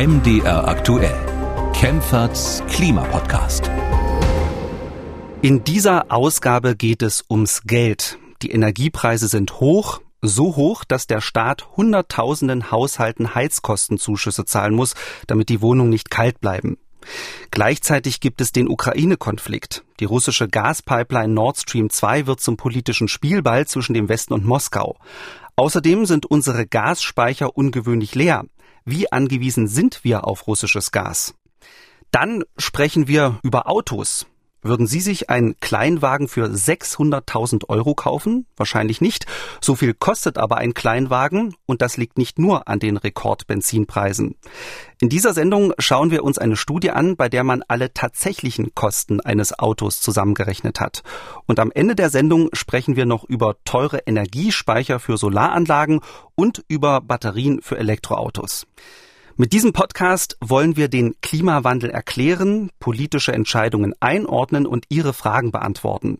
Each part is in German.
MDR aktuell. Kempferts Klimapodcast. In dieser Ausgabe geht es ums Geld. Die Energiepreise sind hoch, so hoch, dass der Staat Hunderttausenden Haushalten Heizkostenzuschüsse zahlen muss, damit die Wohnungen nicht kalt bleiben. Gleichzeitig gibt es den Ukraine-Konflikt. Die russische Gaspipeline Nord Stream 2 wird zum politischen Spielball zwischen dem Westen und Moskau. Außerdem sind unsere Gasspeicher ungewöhnlich leer. Wie angewiesen sind wir auf russisches Gas? Dann sprechen wir über Autos. Würden Sie sich einen Kleinwagen für 600.000 Euro kaufen? Wahrscheinlich nicht. So viel kostet aber ein Kleinwagen und das liegt nicht nur an den Rekordbenzinpreisen. In dieser Sendung schauen wir uns eine Studie an, bei der man alle tatsächlichen Kosten eines Autos zusammengerechnet hat. Und am Ende der Sendung sprechen wir noch über teure Energiespeicher für Solaranlagen und über Batterien für Elektroautos. Mit diesem Podcast wollen wir den Klimawandel erklären, politische Entscheidungen einordnen und Ihre Fragen beantworten.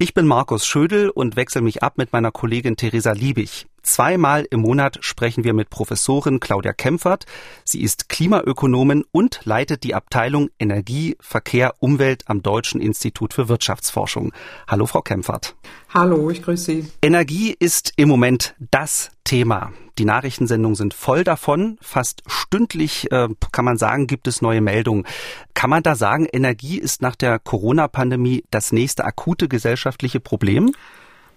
Ich bin Markus Schödel und wechsle mich ab mit meiner Kollegin Theresa Liebig. Zweimal im Monat sprechen wir mit Professorin Claudia Kempfert. Sie ist Klimaökonomin und leitet die Abteilung Energie, Verkehr, Umwelt am Deutschen Institut für Wirtschaftsforschung. Hallo, Frau Kempfert. Hallo, ich grüße Sie. Energie ist im Moment das Thema. Die Nachrichtensendungen sind voll davon. Fast stündlich, äh, kann man sagen, gibt es neue Meldungen. Kann man da sagen, Energie ist nach der Corona-Pandemie das nächste akute gesellschaftliche Problem?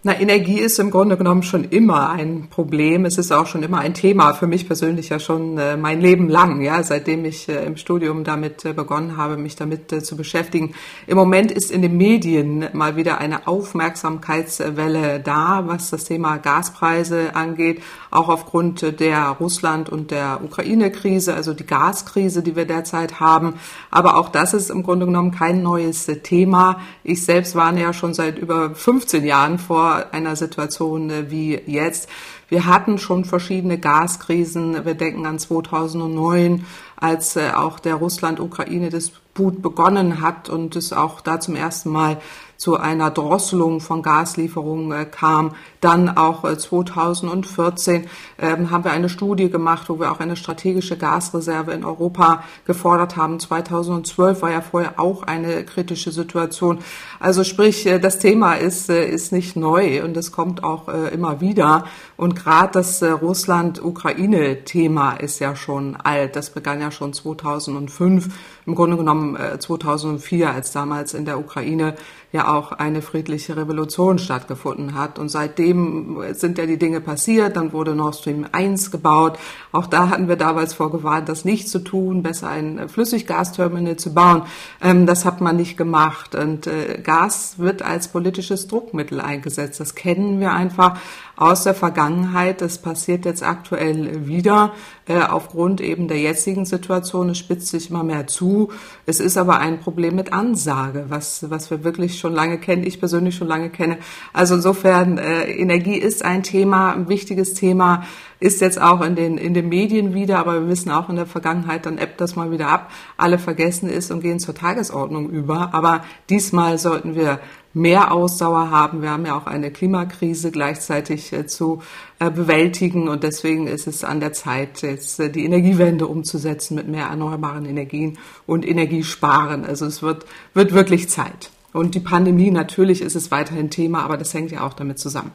Na, Energie ist im Grunde genommen schon immer ein Problem. Es ist auch schon immer ein Thema für mich persönlich ja schon äh, mein Leben lang, ja, seitdem ich äh, im Studium damit äh, begonnen habe, mich damit äh, zu beschäftigen. Im Moment ist in den Medien mal wieder eine Aufmerksamkeitswelle da, was das Thema Gaspreise angeht, auch aufgrund der Russland- und der Ukraine-Krise, also die Gaskrise, die wir derzeit haben. Aber auch das ist im Grunde genommen kein neues Thema. Ich selbst war ja schon seit über 15 Jahren vor einer Situation äh, wie jetzt. Wir hatten schon verschiedene Gaskrisen. Wir denken an 2009, als äh, auch der Russland-Ukraine-Disput begonnen hat und es auch da zum ersten Mal zu einer Drosselung von Gaslieferungen äh, kam. Dann auch 2014 äh, ähm, haben wir eine Studie gemacht, wo wir auch eine strategische Gasreserve in Europa gefordert haben. 2012 war ja vorher auch eine kritische Situation. Also sprich, äh, das Thema ist, ist nicht neu und es kommt auch immer wieder. Und gerade das Russland-Ukraine-Thema ist ja schon alt. Das begann ja schon 2005, im Grunde genommen 2004, als damals in der Ukraine ja auch eine friedliche Revolution stattgefunden hat. Und seitdem sind ja die Dinge passiert. Dann wurde Nord Stream 1 gebaut. Auch da hatten wir damals vorgewarnt, das nicht zu tun, besser ein Flüssiggasterminal zu bauen. Ähm, das hat man nicht gemacht. Und äh, Gas wird als politisches Druckmittel eingesetzt. Das kennen wir einfach aus der Vergangenheit. Das passiert jetzt aktuell wieder äh, aufgrund eben der jetzigen Situation. Es spitzt sich immer mehr zu. Es ist aber ein Problem mit Ansage, was, was wir wirklich schon lange kennen, ich persönlich schon lange kenne. Also insofern, äh, Energie ist ein Thema, ein wichtiges Thema, ist jetzt auch in den, in den Medien wieder, aber wir wissen auch in der Vergangenheit, dann ebbt das mal wieder ab, alle vergessen ist und gehen zur Tagesordnung über. Aber diesmal sollten wir mehr Ausdauer haben. Wir haben ja auch eine Klimakrise gleichzeitig äh, zu äh, bewältigen und deswegen ist es an der Zeit, jetzt äh, die Energiewende umzusetzen mit mehr erneuerbaren Energien und Energiesparen. Also es wird, wird wirklich Zeit. Und die Pandemie, natürlich ist es weiterhin Thema, aber das hängt ja auch damit zusammen.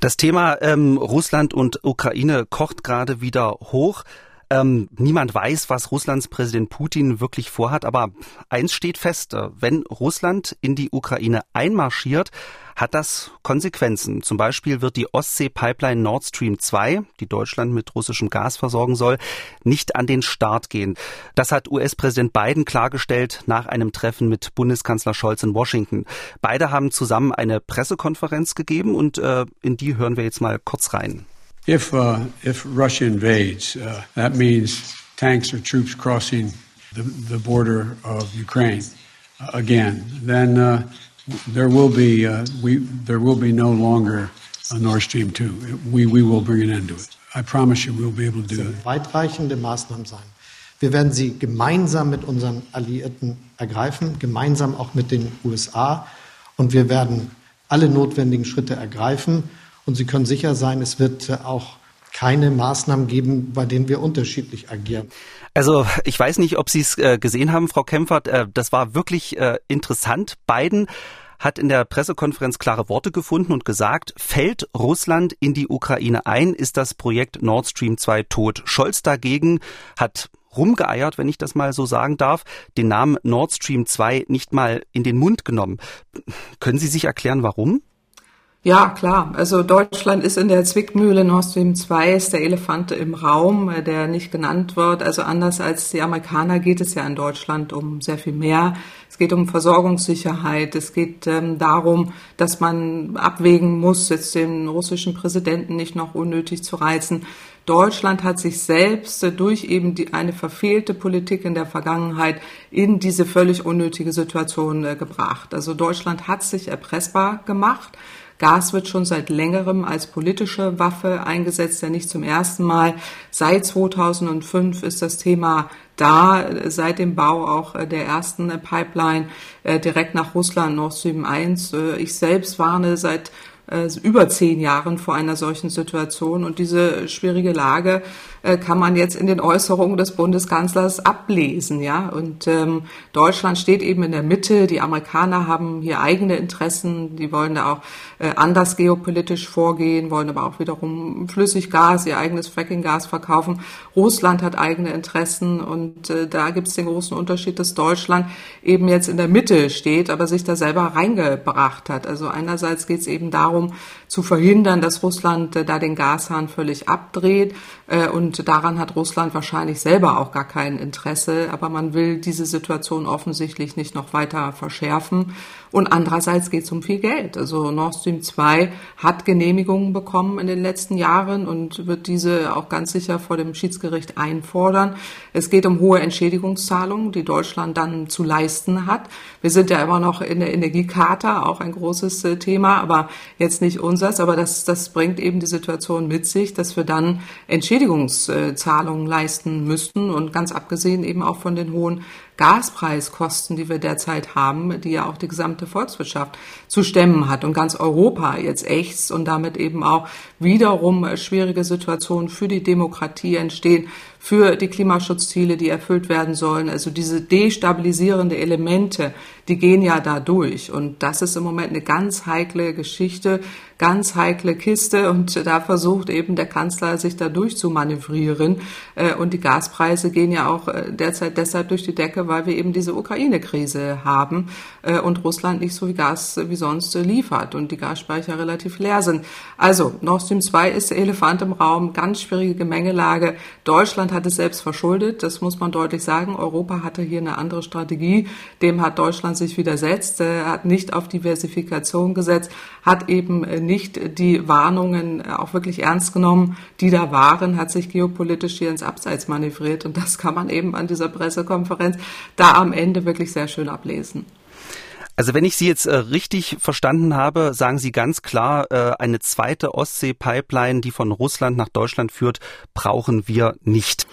Das Thema ähm, Russland und Ukraine kocht gerade wieder hoch. Ähm, niemand weiß, was Russlands Präsident Putin wirklich vorhat, aber eins steht fest, äh, wenn Russland in die Ukraine einmarschiert, hat das Konsequenzen. Zum Beispiel wird die Ostsee-Pipeline Nord Stream 2, die Deutschland mit russischem Gas versorgen soll, nicht an den Start gehen. Das hat US-Präsident Biden klargestellt nach einem Treffen mit Bundeskanzler Scholz in Washington. Beide haben zusammen eine Pressekonferenz gegeben und äh, in die hören wir jetzt mal kurz rein. If, uh, if Russia invades, uh, that means tanks or troops crossing the, the border of Ukraine uh, again. Then uh, there will be uh, we there will be no longer a Nord Stream 2. We, we will bring an end to it. I promise you we'll be able to do it. Weitreichende Maßnahmen sein. Wir werden sie gemeinsam mit unseren Alliierten ergreifen, gemeinsam auch mit den USA. Und wir werden alle notwendigen Schritte ergreifen. Und Sie können sicher sein, es wird äh, auch keine Maßnahmen geben, bei denen wir unterschiedlich agieren. Also ich weiß nicht, ob Sie es äh, gesehen haben, Frau Kempfert. Äh, das war wirklich interessant. Biden hat in der Pressekonferenz klare Worte gefunden und gesagt, fällt Russland in die Ukraine ein, ist das Projekt Nord Stream 2 tot. Scholz dagegen hat rumgeeiert, wenn ich das mal so sagen darf, den Namen Nord Stream 2 nicht mal in den Mund genommen. Können Sie sich erklären, warum? Ja, klar. Also Deutschland ist in der Zwickmühle. Nord Stream 2 ist der Elefant im Raum, äh, der nicht genannt wird. Also anders als die Amerikaner geht es ja in Deutschland um sehr viel mehr. Es geht um Versorgungssicherheit. Es geht ähm, darum, dass man abwägen muss, jetzt den russischen Präsidenten nicht noch unnötig zu reizen. Deutschland hat sich selbst äh, durch eben die, eine verfehlte Politik in der Vergangenheit in diese völlig unnötige Situation äh, gebracht. Also Deutschland hat sich erpressbar gemacht. Gas wird schon seit längerem als politische Waffe eingesetzt, ja nicht zum ersten Mal. Seit 2005 ist das Thema da, seit dem Bau auch der ersten Pipeline äh, direkt nach Russland, Nord Stream 1. Äh, ich selbst warne seit äh, über zehn Jahren vor einer solchen Situation. Und diese schwierige Lage äh, kann man jetzt in den Äußerungen des Bundeskanzlers ablesen. Ja? Und ähm, Deutschland steht eben in der Mitte. Die Amerikaner haben hier eigene Interessen. Die wollen da auch äh, anders geopolitisch vorgehen, wollen aber auch wiederum Flüssiggas, ihr eigenes Frackinggas verkaufen. Russland hat eigene Interessen. Und äh, da gibt es den großen Unterschied, dass Deutschland eben jetzt in der Mitte steht, aber sich da selber reingebracht hat. Also einerseits geht es eben darum, zu verhindern, dass Russland äh, da den Gashahn völlig abdreht. Äh, und daran hat Russland wahrscheinlich selber auch gar kein Interesse. Aber man will diese Situation offensichtlich nicht noch weiter verschärfen. Und andererseits geht es um viel Geld. Also Nord Stream 2 hat Genehmigungen bekommen in den letzten Jahren und wird diese auch ganz sicher vor dem Schiedsgericht einfordern. Es geht um hohe Entschädigungszahlungen, die Deutschland dann zu leisten hat. Wir sind ja immer noch in der Energiekarte, auch ein großes äh, Thema, aber jetzt nicht unseres. Aber das, das bringt eben die Situation mit sich, dass wir dann Entschädigungszahlungen leisten müssten und ganz abgesehen eben auch von den hohen Gaspreiskosten, die wir derzeit haben, die ja auch die gesamte Volkswirtschaft zu stemmen hat und ganz Europa jetzt ächzt und damit eben auch wiederum schwierige Situationen für die Demokratie entstehen, für die Klimaschutzziele, die erfüllt werden sollen. Also diese destabilisierende Elemente, die gehen ja da durch. Und das ist im Moment eine ganz heikle Geschichte, ganz heikle Kiste. Und da versucht eben der Kanzler, sich da durchzumanövrieren. Äh, und die Gaspreise gehen ja auch äh, derzeit deshalb durch die Decke, weil wir eben diese Ukraine-Krise haben äh, und Russland nicht so wie Gas wie sonst liefert und die Gasspeicher relativ leer sind. Also Nord Stream 2 ist der Elefant im Raum, ganz schwierige Gemengelage. Deutschland hat es selbst verschuldet, das muss man deutlich sagen. Europa hatte hier eine andere Strategie. Dem hat Deutschland sich widersetzt, hat nicht auf Diversifikation gesetzt, hat eben nicht die Warnungen auch wirklich ernst genommen, die da waren, hat sich geopolitisch hier ins Abseits manövriert. Und das kann man eben an dieser Pressekonferenz da am Ende wirklich sehr schön ablesen. Also wenn ich Sie jetzt äh, richtig verstanden habe, sagen Sie ganz klar, äh, eine zweite Ostsee-Pipeline, die von Russland nach Deutschland führt, brauchen wir nicht.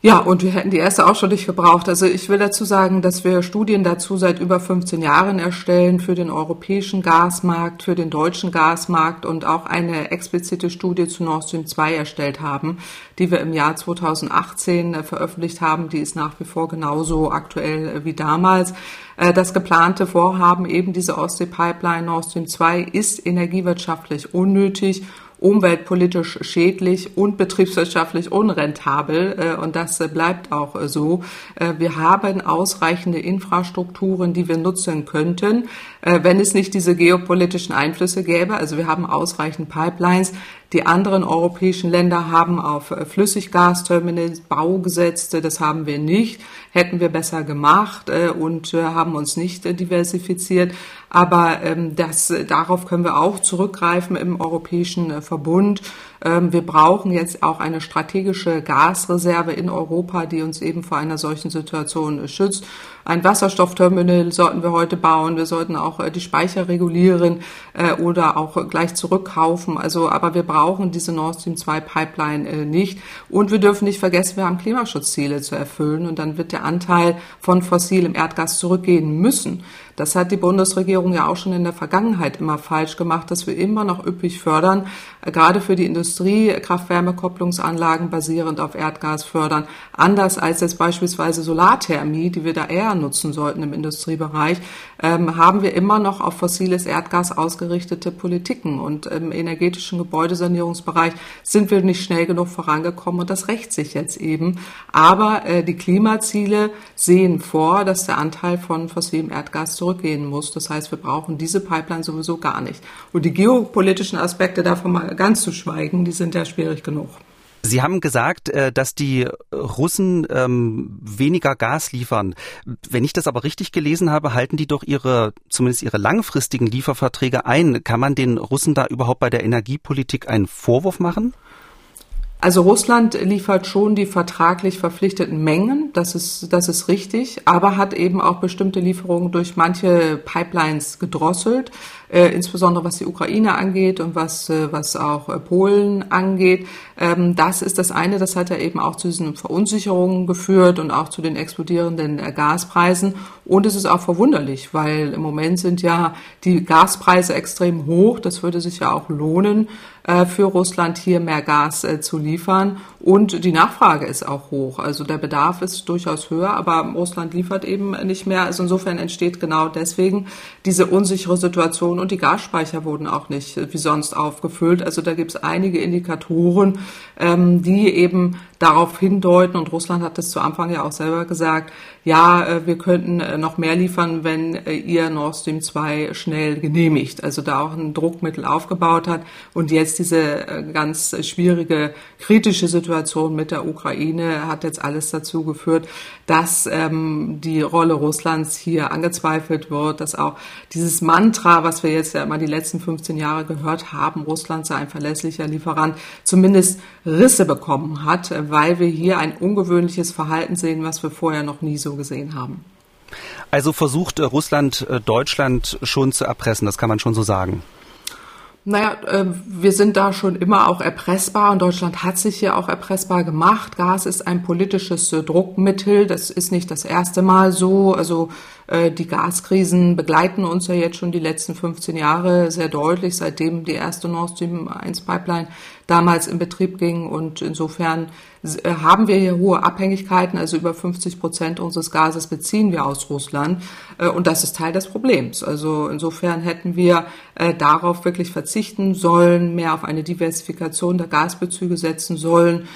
Ja, und wir hätten die erste auch schon nicht gebraucht. Also ich will dazu sagen, dass wir Studien dazu seit über 15 Jahren erstellen für den europäischen Gasmarkt, für den deutschen Gasmarkt und auch eine explizite Studie zu Nord Stream 2 erstellt haben, die wir im Jahr 2018 äh, veröffentlicht haben. Die ist nach wie vor genauso aktuell äh, wie damals. Äh, das geplante Vorhaben, eben diese Ostsee-Pipeline Nord Stream 2, ist energiewirtschaftlich unnötig umweltpolitisch schädlich und betriebswirtschaftlich unrentabel. Äh, und das bleibt auch so. Äh, wir haben ausreichende Infrastrukturen, die wir nutzen könnten, äh, wenn es nicht diese geopolitischen Einflüsse gäbe. Also wir haben ausreichend Pipelines. Die anderen europäischen Länder haben auf Flüssiggasterminals Bau gesetzt. Das haben wir nicht. Hätten wir besser gemacht und haben uns nicht diversifiziert. Aber ähm, das, darauf können wir auch zurückgreifen im Europäischen Verbund. Ähm, wir brauchen jetzt auch eine strategische Gasreserve in Europa, die uns eben vor einer solchen Situation schützt. Ein Wasserstoffterminal sollten wir heute bauen. Wir sollten auch äh, die Speicher regulieren äh, oder auch gleich zurückkaufen. Also, aber wir brauchen diese Nord Stream 2 Pipeline äh, nicht. Und wir dürfen nicht vergessen, wir haben Klimaschutzziele zu erfüllen. Und dann wird der Anteil von fossilem Erdgas zurückgehen müssen. Das hat die Bundesregierung ja auch schon in der Vergangenheit immer falsch gemacht, dass wir immer noch üppig fördern, gerade für die Industrie Kraft-Wärme-Kopplungsanlagen basierend auf Erdgas fördern. Anders als jetzt beispielsweise Solarthermie, die wir da eher nutzen sollten im Industriebereich, ähm, haben wir immer noch auf fossiles Erdgas ausgerichtete Politiken. Und im energetischen Gebäudesanierungsbereich sind wir nicht schnell genug vorangekommen und das rächt sich jetzt eben. Aber äh, die Klimaziele sehen vor, dass der Anteil von fossilem Erdgas zurückgehen muss. Das heißt, wir brauchen diese Pipeline sowieso gar nicht. Und die geopolitischen Aspekte davon mal ganz zu schweigen, die sind ja schwierig genug. Sie haben gesagt, äh, dass die Russen ähm, weniger Gas liefern. Wenn ich das aber richtig gelesen habe, halten die doch ihre, zumindest ihre langfristigen Lieferverträge ein. Kann man den Russen da überhaupt bei der Energiepolitik einen Vorwurf machen? Also Russland liefert schon die vertraglich verpflichteten Mengen, das ist, das ist richtig, aber hat eben auch bestimmte Lieferungen durch manche Pipelines gedrosselt, äh, insbesondere was die Ukraine angeht und was, äh, was auch äh, Polen angeht. Ähm, das ist das eine, das hat ja eben auch zu diesen Verunsicherungen geführt und auch zu den explodierenden äh, Gaspreisen. Und es ist auch verwunderlich, weil im Moment sind ja die Gaspreise extrem hoch, das würde sich ja auch lohnen äh, für Russland hier mehr Gas äh, zu liefern. Und die Nachfrage ist auch hoch. Also der Bedarf ist durchaus höher, aber Russland liefert eben nicht mehr. Also insofern entsteht genau deswegen diese unsichere Situation und die Gasspeicher wurden auch nicht wie sonst aufgefüllt. Also da gibt es einige Indikatoren, ähm, die eben darauf hindeuten, und Russland hat das zu Anfang ja auch selber gesagt, ja, äh, wir könnten äh, noch mehr liefern, wenn äh, ihr Nord Stream 2 schnell genehmigt. Also da auch ein Druckmittel aufgebaut hat und jetzt diese ganz schwierige, kritische Situation mit der Ukraine hat jetzt alles dazu geführt, dass ähm, die Rolle Russlands hier angezweifelt wird, dass auch dieses Mantra, was wir jetzt ja immer die letzten 15 Jahre gehört haben, Russland sei ein verlässlicher Lieferant, zumindest Risse bekommen hat, weil wir hier ein ungewöhnliches Verhalten sehen, was wir vorher noch nie so gesehen haben. Also versucht Russland Deutschland schon zu erpressen, das kann man schon so sagen. Naja, äh, wir sind da schon immer auch erpressbar und Deutschland hat sich hier auch erpressbar gemacht. Gas ist ein politisches äh, Druckmittel. Das ist nicht das erste Mal so. Also äh, die Gaskrisen begleiten uns ja jetzt schon die letzten 15 Jahre sehr deutlich, seitdem die erste Nord Stream 1 Pipeline damals in Betrieb ging. Und insofern äh, haben wir hier hohe Abhängigkeiten, also über 50 Prozent unseres Gases beziehen wir aus Russland. Äh, und das ist Teil des Problems. Also insofern hätten wir äh, darauf wirklich verzichten sollen, mehr auf eine Diversifikation der Gasbezüge setzen sollen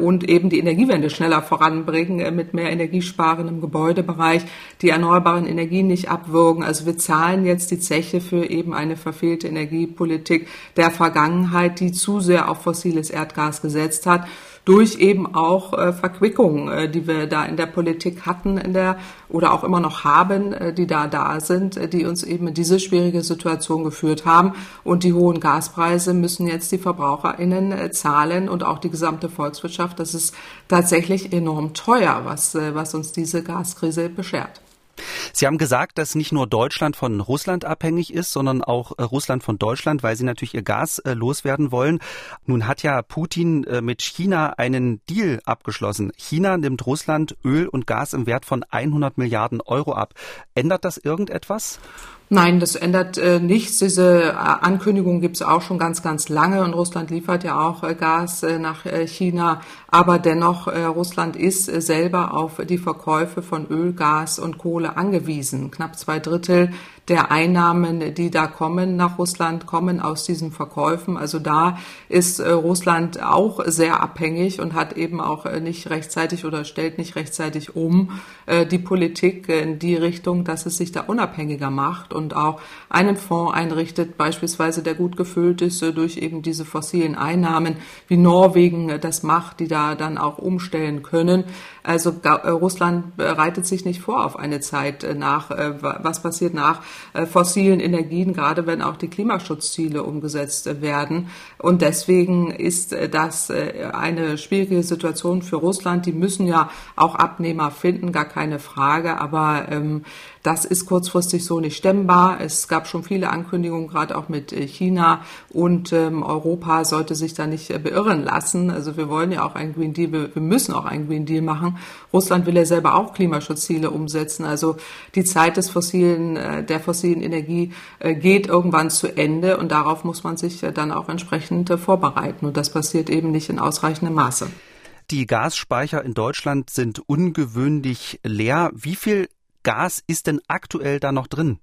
und eben die Energiewende schneller voranbringen mit mehr Energiesparen im Gebäudebereich, die erneuerbaren Energien nicht abwürgen. Also wir zahlen jetzt die Zeche für eben eine verfehlte Energiepolitik der Vergangenheit, die zu sehr auf fossiles Erdgas gesetzt hat durch eben auch äh, Verquickungen, äh, die wir da in der Politik hatten, in der oder auch immer noch haben, äh, die da da sind, äh, die uns eben in diese schwierige Situation geführt haben. Und die hohen Gaspreise müssen jetzt die VerbraucherInnen äh, zahlen und auch die gesamte Volkswirtschaft. Das ist tatsächlich enorm teuer, was, äh, was uns diese Gaskrise beschert. Sie haben gesagt, dass nicht nur Deutschland von Russland abhängig ist, sondern auch äh, Russland von Deutschland, weil sie natürlich ihr Gas äh, loswerden wollen. Nun hat ja Putin äh, mit China einen Deal abgeschlossen. China nimmt Russland Öl und Gas im Wert von 100 Milliarden Euro ab. Ändert das irgendetwas? Nein, das ändert äh, nichts. Diese äh, Ankündigung gibt es auch schon ganz, ganz lange und Russland liefert ja auch äh, Gas äh, nach äh, China. Aber dennoch, äh, Russland ist selber auf die Verkäufe von Öl, Gas und Kohle angewiesen. Knapp zwei Drittel der Einnahmen, die da kommen nach Russland, kommen aus diesen Verkäufen. Also da ist äh, Russland auch sehr abhängig und hat eben auch äh, nicht rechtzeitig oder stellt nicht rechtzeitig um äh, die Politik in die Richtung, dass es sich da unabhängiger macht und auch einen Fonds einrichtet, beispielsweise der gut gefüllt ist durch eben diese fossilen Einnahmen, wie Norwegen das macht, die da dann auch umstellen können. Also Russland bereitet sich nicht vor auf eine Zeit nach, was passiert nach äh, fossilen Energien, gerade wenn auch die Klimaschutzziele umgesetzt werden. Und deswegen ist äh, das äh, eine schwierige Situation für Russland. Die müssen ja auch Abnehmer finden, gar keine Frage. Aber ähm, das ist kurzfristig so nicht stemmbar. Es gab schon viele Ankündigungen, gerade auch mit China und ähm, Europa sollte sich da nicht beirren lassen. Also wir wollen ja auch einen Green Deal, wir müssen auch einen Green Deal machen. Russland will ja selber auch Klimaschutzziele umsetzen. Also die Zeit des fossilen, der fossilen Energie geht irgendwann zu Ende und darauf muss man sich dann auch entsprechend vorbereiten. Und das passiert eben nicht in ausreichendem Maße. Die Gasspeicher in Deutschland sind ungewöhnlich leer. Wie viel Gas ist denn aktuell da noch drin?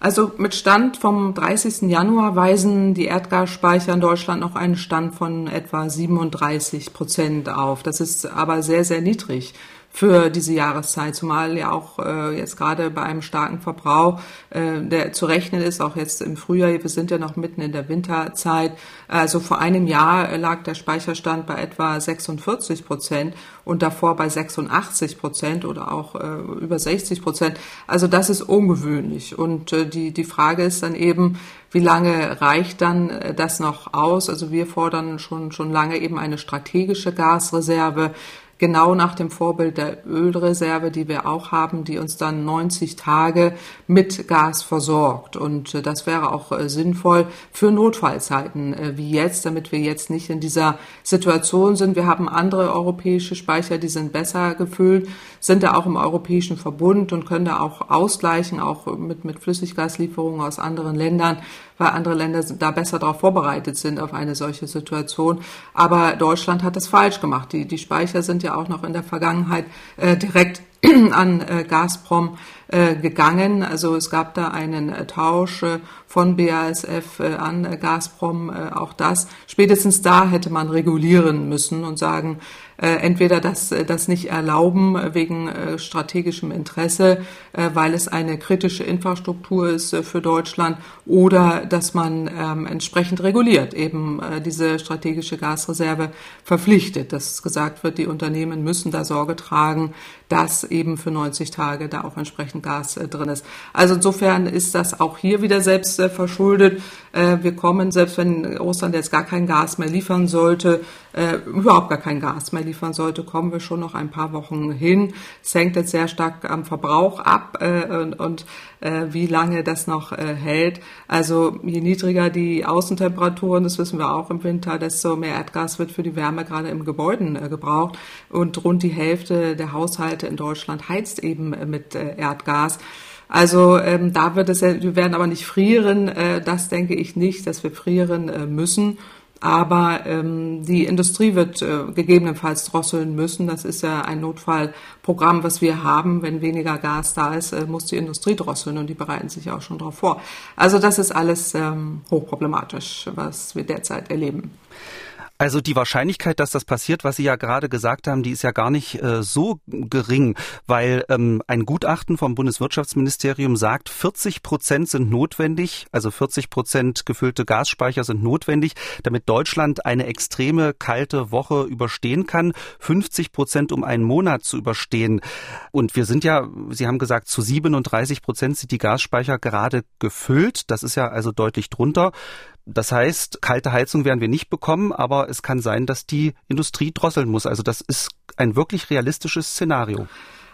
Also mit Stand vom 30. Januar weisen die Erdgasspeicher in Deutschland noch einen Stand von etwa 37 Prozent auf. Das ist aber sehr, sehr niedrig für diese Jahreszeit, zumal ja auch äh, jetzt gerade bei einem starken Verbrauch, äh, der zu rechnen ist, auch jetzt im Frühjahr, wir sind ja noch mitten in der Winterzeit. Also vor einem Jahr lag der Speicherstand bei etwa 46 Prozent und davor bei 86 Prozent oder auch äh, über 60 Prozent. Also das ist ungewöhnlich. Und äh, die, die Frage ist dann eben, wie lange reicht dann äh, das noch aus? Also wir fordern schon, schon lange eben eine strategische Gasreserve genau nach dem Vorbild der Ölreserve, die wir auch haben, die uns dann 90 Tage mit Gas versorgt. Und äh, das wäre auch äh, sinnvoll für Notfallzeiten äh, wie jetzt, damit wir jetzt nicht in dieser Situation sind. Wir haben andere europäische Speicher, die sind besser gefüllt, sind da auch im Europäischen Verbund und können da auch ausgleichen, auch mit, mit Flüssiggaslieferungen aus anderen Ländern weil andere Länder da besser darauf vorbereitet sind auf eine solche Situation. Aber Deutschland hat das falsch gemacht. Die, die Speicher sind ja auch noch in der Vergangenheit äh, direkt an äh, Gazprom äh, gegangen. Also es gab da einen äh, Tausch äh, von BASF äh, an Gazprom. auch das. Spätestens da hätte man regulieren müssen und sagen, entweder das, das nicht erlauben wegen strategischem Interesse, weil es eine kritische Infrastruktur ist für Deutschland, oder dass man ähm, entsprechend reguliert, eben diese strategische Gasreserve verpflichtet, dass gesagt wird, die Unternehmen müssen da Sorge tragen, dass eben für 90 Tage da auch entsprechend Gas äh, drin ist. Also insofern ist das auch hier wieder selbst äh, verschuldet. Äh, wir kommen, selbst wenn Russland jetzt gar kein Gas mehr liefern sollte, äh, überhaupt gar kein Gas mehr liefern sollte, kommen wir schon noch ein paar Wochen hin. Es hängt jetzt sehr stark am Verbrauch ab äh, und, und äh, wie lange das noch äh, hält. Also je niedriger die Außentemperaturen, das wissen wir auch im Winter, desto mehr Erdgas wird für die Wärme gerade im Gebäuden äh, gebraucht. Und rund die Hälfte der Haushalte in Deutschland heizt eben äh, mit äh, Erdgas. Also ähm, da wird es, wir werden aber nicht frieren. Äh, das denke ich nicht, dass wir frieren äh, müssen. Aber ähm, die Industrie wird äh, gegebenenfalls drosseln müssen. Das ist ja ein Notfallprogramm, was wir haben. Wenn weniger Gas da ist, äh, muss die Industrie drosseln und die bereiten sich auch schon darauf vor. Also das ist alles ähm, hochproblematisch, was wir derzeit erleben. Also die Wahrscheinlichkeit, dass das passiert, was Sie ja gerade gesagt haben, die ist ja gar nicht äh, so gering, weil ähm, ein Gutachten vom Bundeswirtschaftsministerium sagt, 40 Prozent sind notwendig, also 40 Prozent gefüllte Gasspeicher sind notwendig, damit Deutschland eine extreme kalte Woche überstehen kann, 50 Prozent um einen Monat zu überstehen. Und wir sind ja, Sie haben gesagt, zu 37 Prozent sind die Gasspeicher gerade gefüllt. Das ist ja also deutlich drunter. Das heißt, kalte Heizung werden wir nicht bekommen, aber es kann sein, dass die Industrie drosseln muss. Also das ist ein wirklich realistisches Szenario.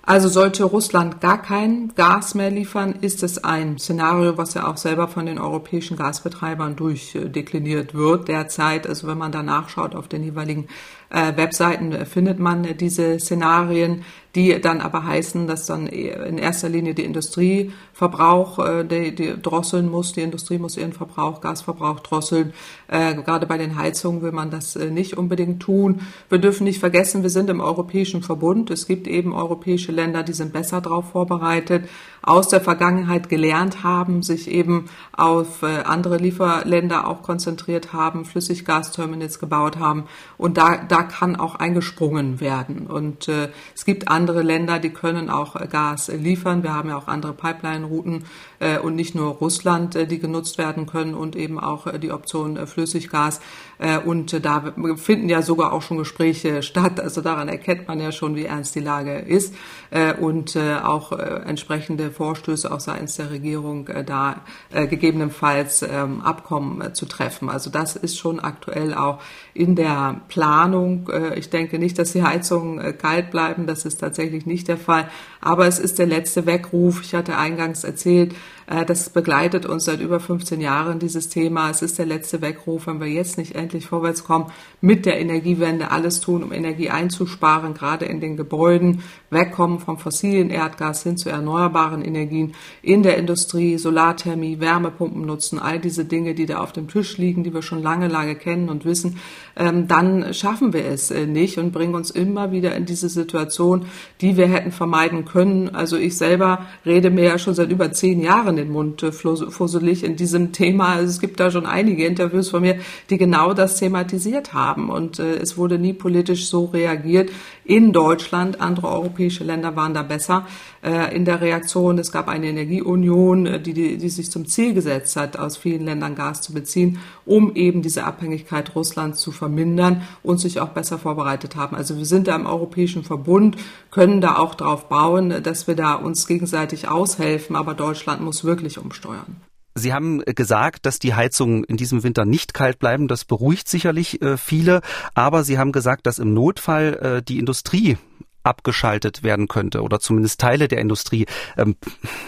Also sollte Russland gar kein Gas mehr liefern, ist es ein Szenario, was ja auch selber von den europäischen Gasbetreibern durchdekliniert wird derzeit. Also wenn man da nachschaut auf den jeweiligen äh, Webseiten, findet man diese Szenarien die dann aber heißen, dass dann in erster Linie die Industrieverbrauch äh, die, die drosseln muss. Die Industrie muss ihren Verbrauch, Gasverbrauch drosseln. Äh, gerade bei den Heizungen will man das äh, nicht unbedingt tun. Wir dürfen nicht vergessen, wir sind im Europäischen Verbund. Es gibt eben europäische Länder, die sind besser darauf vorbereitet, aus der Vergangenheit gelernt haben, sich eben auf äh, andere Lieferländer auch konzentriert haben, Flüssiggasterminals gebaut haben. Und da, da kann auch eingesprungen werden. Und äh, es gibt andere Länder, die können auch äh, Gas liefern. Wir haben ja auch andere Pipeline-Routen äh, und nicht nur Russland, äh, die genutzt werden können und eben auch äh, die Option äh, Flüssiggas. Äh, und da finden ja sogar auch schon Gespräche statt. Also daran erkennt man ja schon, wie ernst die Lage ist äh, und äh, auch entsprechende Vorstöße auch seitens der Regierung da gegebenenfalls äh, Abkommen zu treffen. Also das ist schon aktuell auch in der Planung ich denke nicht, dass die Heizungen kalt bleiben. Das ist tatsächlich nicht der Fall. Aber es ist der letzte Weckruf. Ich hatte eingangs erzählt, äh, das begleitet uns seit über 15 Jahren, dieses Thema. Es ist der letzte Weckruf, wenn wir jetzt nicht endlich vorwärts kommen, mit der Energiewende alles tun, um Energie einzusparen, gerade in den Gebäuden, wegkommen vom fossilen Erdgas hin zu erneuerbaren Energien in der Industrie, Solarthermie, Wärmepumpen nutzen, all diese Dinge, die da auf dem Tisch liegen, die wir schon lange, lange kennen und wissen, ähm, dann schaffen wir es äh, nicht und bringen uns immer wieder in diese Situation, die wir hätten vermeiden können. Also ich selber rede mir ja schon seit über zehn Jahren den Mund äh, fusselig in diesem Thema. Also es gibt da schon einige Interviews von mir, die genau das thematisiert haben. Und äh, es wurde nie politisch so reagiert in Deutschland. Andere europäische Länder waren da besser äh, in der Reaktion. Es gab eine Energieunion, äh, die, die, die sich zum Ziel gesetzt hat, aus vielen Ländern Gas zu beziehen, um eben diese Abhängigkeit Russlands zu vermindern und sich auch besser vorbereitet haben. Also wir sind da im Europäischen Verbund, können da auch darauf bauen, dass wir da uns gegenseitig aushelfen, aber Deutschland muss wirklich umsteuern. Sie haben gesagt, dass die Heizungen in diesem Winter nicht kalt bleiben. Das beruhigt sicherlich äh, viele. Aber Sie haben gesagt, dass im Notfall äh, die Industrie abgeschaltet werden könnte oder zumindest Teile der Industrie. Ähm,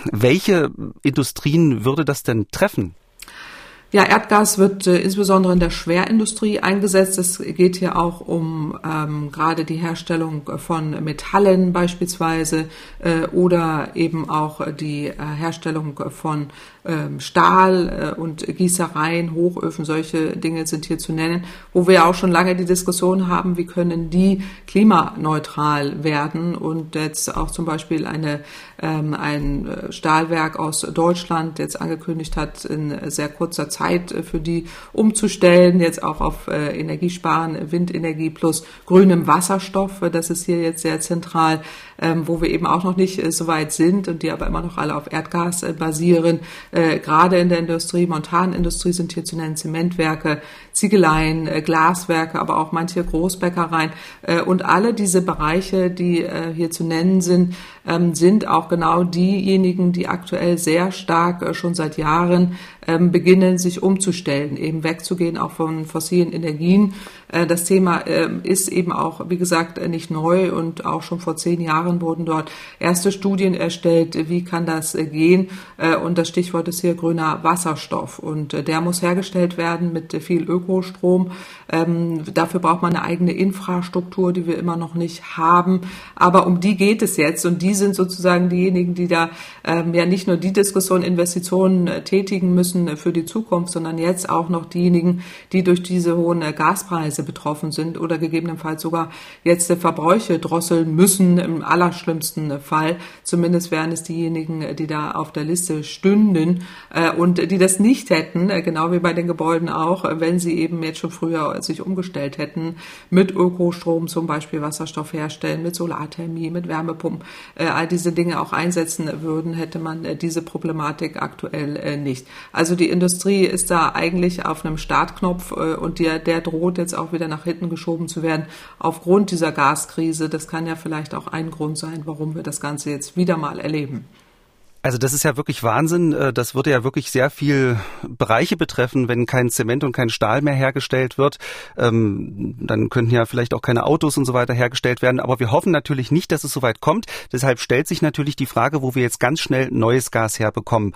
welche Industrien würde das denn treffen? Ja, Erdgas wird äh, insbesondere in der Schwerindustrie eingesetzt. Es geht hier auch um ähm, gerade die Herstellung von Metallen beispielsweise äh, oder eben auch die äh, Herstellung von Stahl äh, und Gießereien, Hochöfen, solche Dinge sind hier zu nennen, wo wir auch schon lange die Diskussion haben, wie können die klimaneutral werden und jetzt auch zum Beispiel eine, ähm, ein äh, Stahlwerk aus Deutschland jetzt angekündigt hat, in sehr kurzer Zeit äh, für die umzustellen, jetzt auch auf Energiesparen, Windenergie plus grünem Wasserstoff. Das ist hier jetzt sehr zentral, ähm, wo wir eben auch noch nicht so weit sind und die aber immer noch alle auf Erdgas basieren äh, gerade in der Industrie, Montanindustrie sind hier zu nennen Zementwerke, Ziegeleien, äh, Glaswerke, aber auch manche Großbäckereien. Äh, und alle diese Bereiche, die äh, hier zu nennen sind, ähm, sind auch genau diejenigen, die aktuell sehr stark äh, schon seit Jahren ähm, beginnen, sich umzustellen, eben wegzugehen auch von fossilen Energien. Äh, das Thema ähm, ist eben auch, wie gesagt, äh, nicht neu und auch schon vor zehn Jahren wurden dort erste Studien erstellt, wie kann das gehen. Und das Stichwort ist hier grüner Wasserstoff. Und der muss hergestellt werden mit viel Ökostrom. Dafür braucht man eine eigene Infrastruktur, die wir immer noch nicht haben. Aber um die geht es jetzt und die sind sozusagen diejenigen, die da ja nicht nur die Diskussion Investitionen tätigen müssen, müssen für die Zukunft, sondern jetzt auch noch diejenigen, die durch diese hohen Gaspreise betroffen sind oder gegebenenfalls sogar jetzt Verbräuche drosseln müssen im allerschlimmsten Fall. Zumindest wären es diejenigen, die da auf der Liste stünden äh, und die das nicht hätten, äh, genau wie bei den Gebäuden auch, wenn sie eben jetzt schon früher sich umgestellt hätten, mit Ökostrom zum Beispiel Wasserstoff herstellen, mit Solarthermie, mit Wärmepumpen, äh, all diese Dinge auch einsetzen würden, hätte man diese Problematik aktuell nicht. Also die Industrie ist da eigentlich auf einem Startknopf äh, und der, der droht jetzt auch wieder nach hinten geschoben zu werden aufgrund dieser Gaskrise. Das kann ja vielleicht auch ein Grund sein, warum wir das Ganze jetzt wieder mal erleben. Also das ist ja wirklich Wahnsinn. Äh, das würde ja wirklich sehr viel Bereiche betreffen, wenn kein Zement und kein Stahl mehr hergestellt wird. Ähm, dann könnten ja vielleicht auch keine Autos und so weiter hergestellt werden. Aber wir hoffen natürlich nicht, dass es so weit kommt. Deshalb stellt sich natürlich die Frage, wo wir jetzt ganz schnell neues Gas herbekommen.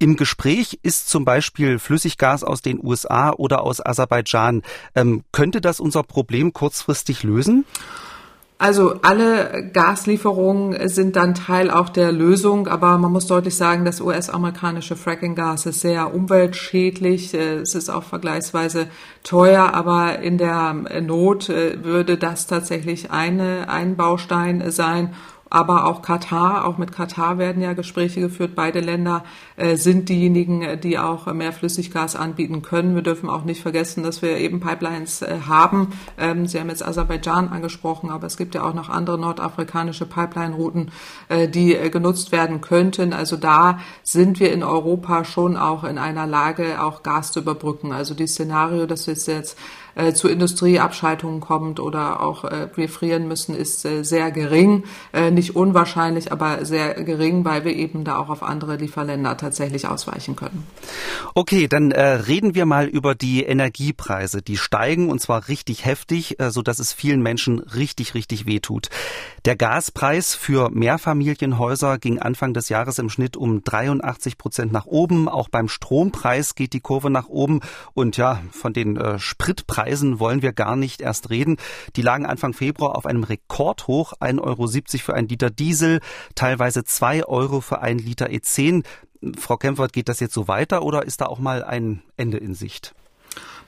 Im Gespräch ist zum Beispiel Flüssiggas aus den USA oder aus Aserbaidschan. Ähm, könnte das unser Problem kurzfristig lösen? Also alle Gaslieferungen sind dann Teil auch der Lösung, aber man muss deutlich sagen, das US-amerikanische Fracking-Gas ist sehr umweltschädlich. Es ist auch vergleichsweise teuer, aber in der Not äh, würde das tatsächlich eine, ein Baustein sein aber auch Katar, auch mit Katar werden ja Gespräche geführt. Beide Länder äh, sind diejenigen, äh, die auch mehr Flüssiggas anbieten können. Wir dürfen auch nicht vergessen, dass wir eben Pipelines äh, haben. Ähm, Sie haben jetzt Aserbaidschan angesprochen, aber es gibt ja auch noch andere nordafrikanische Pipeline-Routen, die genutzt werden könnten. Also da sind wir in Europa schon auch in einer Lage, auch Gas zu überbrücken. Also die Szenario, dass wir jetzt äh, zu Industrieabschaltungen kommt oder auch äh, wir frieren müssen, ist äh, sehr gering. Äh, nicht unwahrscheinlich, aber sehr gering, weil wir eben da auch auf andere Lieferländer tatsächlich ausweichen können. Okay, dann äh, reden wir mal über die Energiepreise. Die steigen und zwar richtig heftig, äh, so dass es vielen Menschen richtig, richtig wehtut. Der Gaspreis für Mehrfamilienhäuser ging Anfang des Jahres im Schnitt um 83 Prozent nach oben. Auch beim Strompreis geht die Kurve nach oben. Und ja, von den äh, Spritpreisen wollen wir gar nicht erst reden. Die lagen Anfang Februar auf einem Rekordhoch. 1,70 Euro für ein Liter Diesel, teilweise 2 Euro für ein Liter E10. Frau Kempfert, geht das jetzt so weiter oder ist da auch mal ein Ende in Sicht?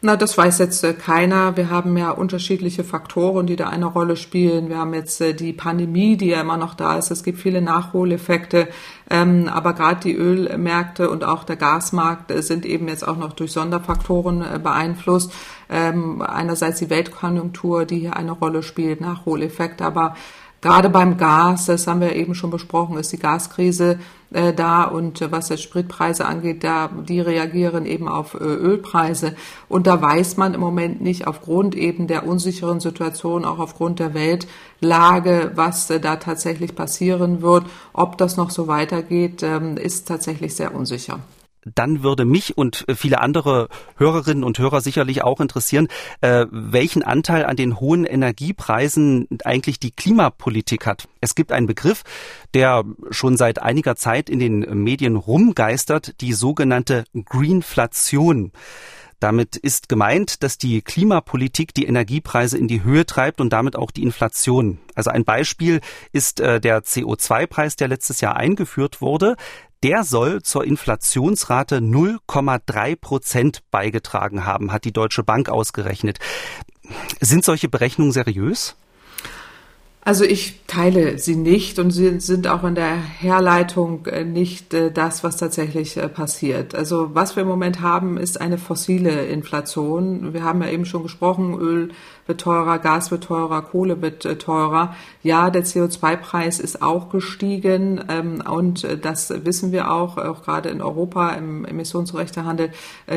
Na, das weiß jetzt äh, keiner. Wir haben ja unterschiedliche Faktoren, die da eine Rolle spielen. Wir haben jetzt äh, die Pandemie, die ja immer noch da ist. Es gibt viele Nachholeffekte. Ähm, aber gerade die Ölmärkte und auch der Gasmarkt äh, sind eben jetzt auch noch durch Sonderfaktoren beeinflusst. Ähm, einerseits die Weltkonjunktur, die hier eine Rolle spielt, Nachholeffekte, aber Gerade beim Gas, das haben wir eben schon besprochen, ist die Gaskrise äh, da und äh, was jetzt Spritpreise angeht, da die reagieren eben auf äh, Ölpreise. Und da weiß man im Moment nicht aufgrund eben der unsicheren Situation, auch aufgrund der Weltlage, was äh, da tatsächlich passieren wird, ob das noch so weitergeht, ähm, ist tatsächlich sehr unsicher dann würde mich und äh, viele andere Hörerinnen und Hörer sicherlich auch interessieren, äh, welchen Anteil an den hohen Energiepreisen eigentlich die Klimapolitik hat. Es gibt einen Begriff, der schon seit einiger Zeit in den Medien rumgeistert, die sogenannte Greenflation. Damit ist gemeint, dass die Klimapolitik die Energiepreise in die Höhe treibt und damit auch die Inflation. Also ein Beispiel ist äh, der CO2-Preis, der letztes Jahr eingeführt wurde der soll zur Inflationsrate 0,3 Prozent beigetragen haben, hat die Deutsche Bank ausgerechnet. Sind solche Berechnungen seriös? Also ich teile sie nicht und sie sind auch in der Herleitung äh, nicht äh, das, was tatsächlich äh, passiert. Also was wir im Moment haben, ist eine fossile Inflation. Wir haben ja eben schon gesprochen, Öl wird teurer, Gas wird teurer, Kohle wird teurer. Ja, der CO2-Preis ist auch gestiegen ähm, und das wissen wir auch, auch gerade in Europa im Emissionsrechtehandel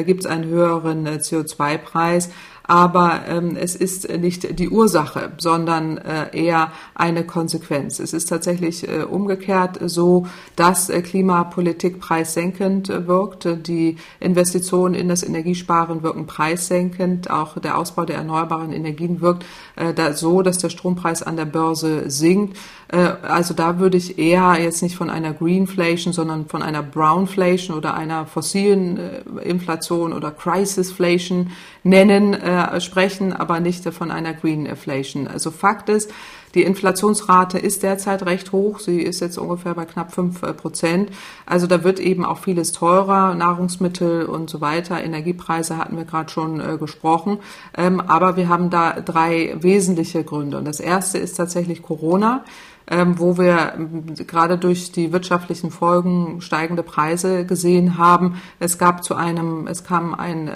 gibt es einen höheren CO2-Preis aber ähm, es ist nicht die Ursache, sondern äh, eher eine Konsequenz. Es ist tatsächlich äh, umgekehrt so, dass äh, Klimapolitik preissenkend wirkt. Die Investitionen in das Energiesparen wirken preissenkend. Auch der Ausbau der erneuerbaren Energien wirkt äh, da so, dass der Strompreis an der Börse sinkt. Äh, also da würde ich eher jetzt nicht von einer Greenflation, sondern von einer Brownflation oder einer fossilen äh, Inflation oder Crisisflation nennen, äh, sprechen, aber nicht von einer Greenflation. Also Fakt ist, die Inflationsrate ist derzeit recht hoch. Sie ist jetzt ungefähr bei knapp fünf Prozent. Also da wird eben auch vieles teurer, Nahrungsmittel und so weiter. Energiepreise hatten wir gerade schon äh, gesprochen. Ähm, aber wir haben da drei wesentliche Gründe. Und das erste ist tatsächlich Corona ähm, wo wir ähm, gerade durch die wirtschaftlichen Folgen steigende Preise gesehen haben. Es gab zu einem, es kam ein äh,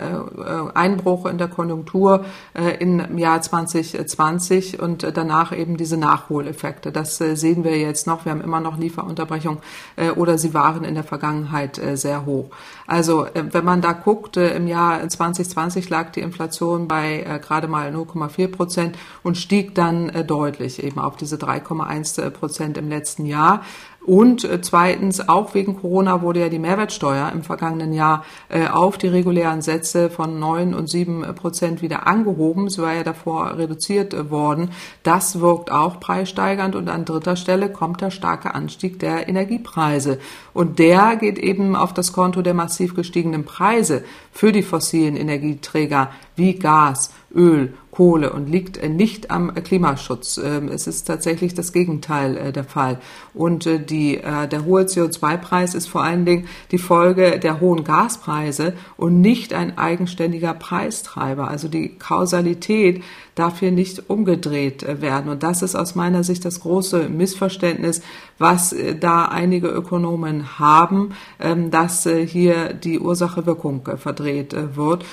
Einbruch in der Konjunktur äh, im Jahr 2020 und danach eben diese Nachholeffekte. Das äh, sehen wir jetzt noch. Wir haben immer noch Lieferunterbrechung äh, oder sie waren in der Vergangenheit äh, sehr hoch. Also äh, wenn man da guckt, im Jahr 2020 lag die Inflation bei gerade mal 0,4 Prozent und stieg dann deutlich eben auf diese 3,1 Prozent im letzten Jahr. Und äh, zweitens, auch wegen Corona wurde ja die Mehrwertsteuer im vergangenen Jahr äh, auf die regulären Sätze von neun und sieben Prozent wieder angehoben. Sie war ja davor reduziert äh, worden. Das wirkt auch preissteigernd. Und an dritter Stelle kommt der starke Anstieg der Energiepreise. Und der geht eben auf das Konto der massiv gestiegenen Preise für die fossilen Energieträger wie Gas, Öl, Kohle und liegt äh, nicht am Klimaschutz. Ähm, es ist tatsächlich das Gegenteil äh, der Fall. Und äh, die, der hohe CO2-Preis ist vor allen Dingen die Folge der hohen Gaspreise und nicht ein eigenständiger Preistreiber. Also die Kausalität darf hier nicht umgedreht werden. Und das ist aus meiner Sicht das große Missverständnis, was da einige Ökonomen haben, ähm, dass hier die Ursache-Wirkung verdreht wird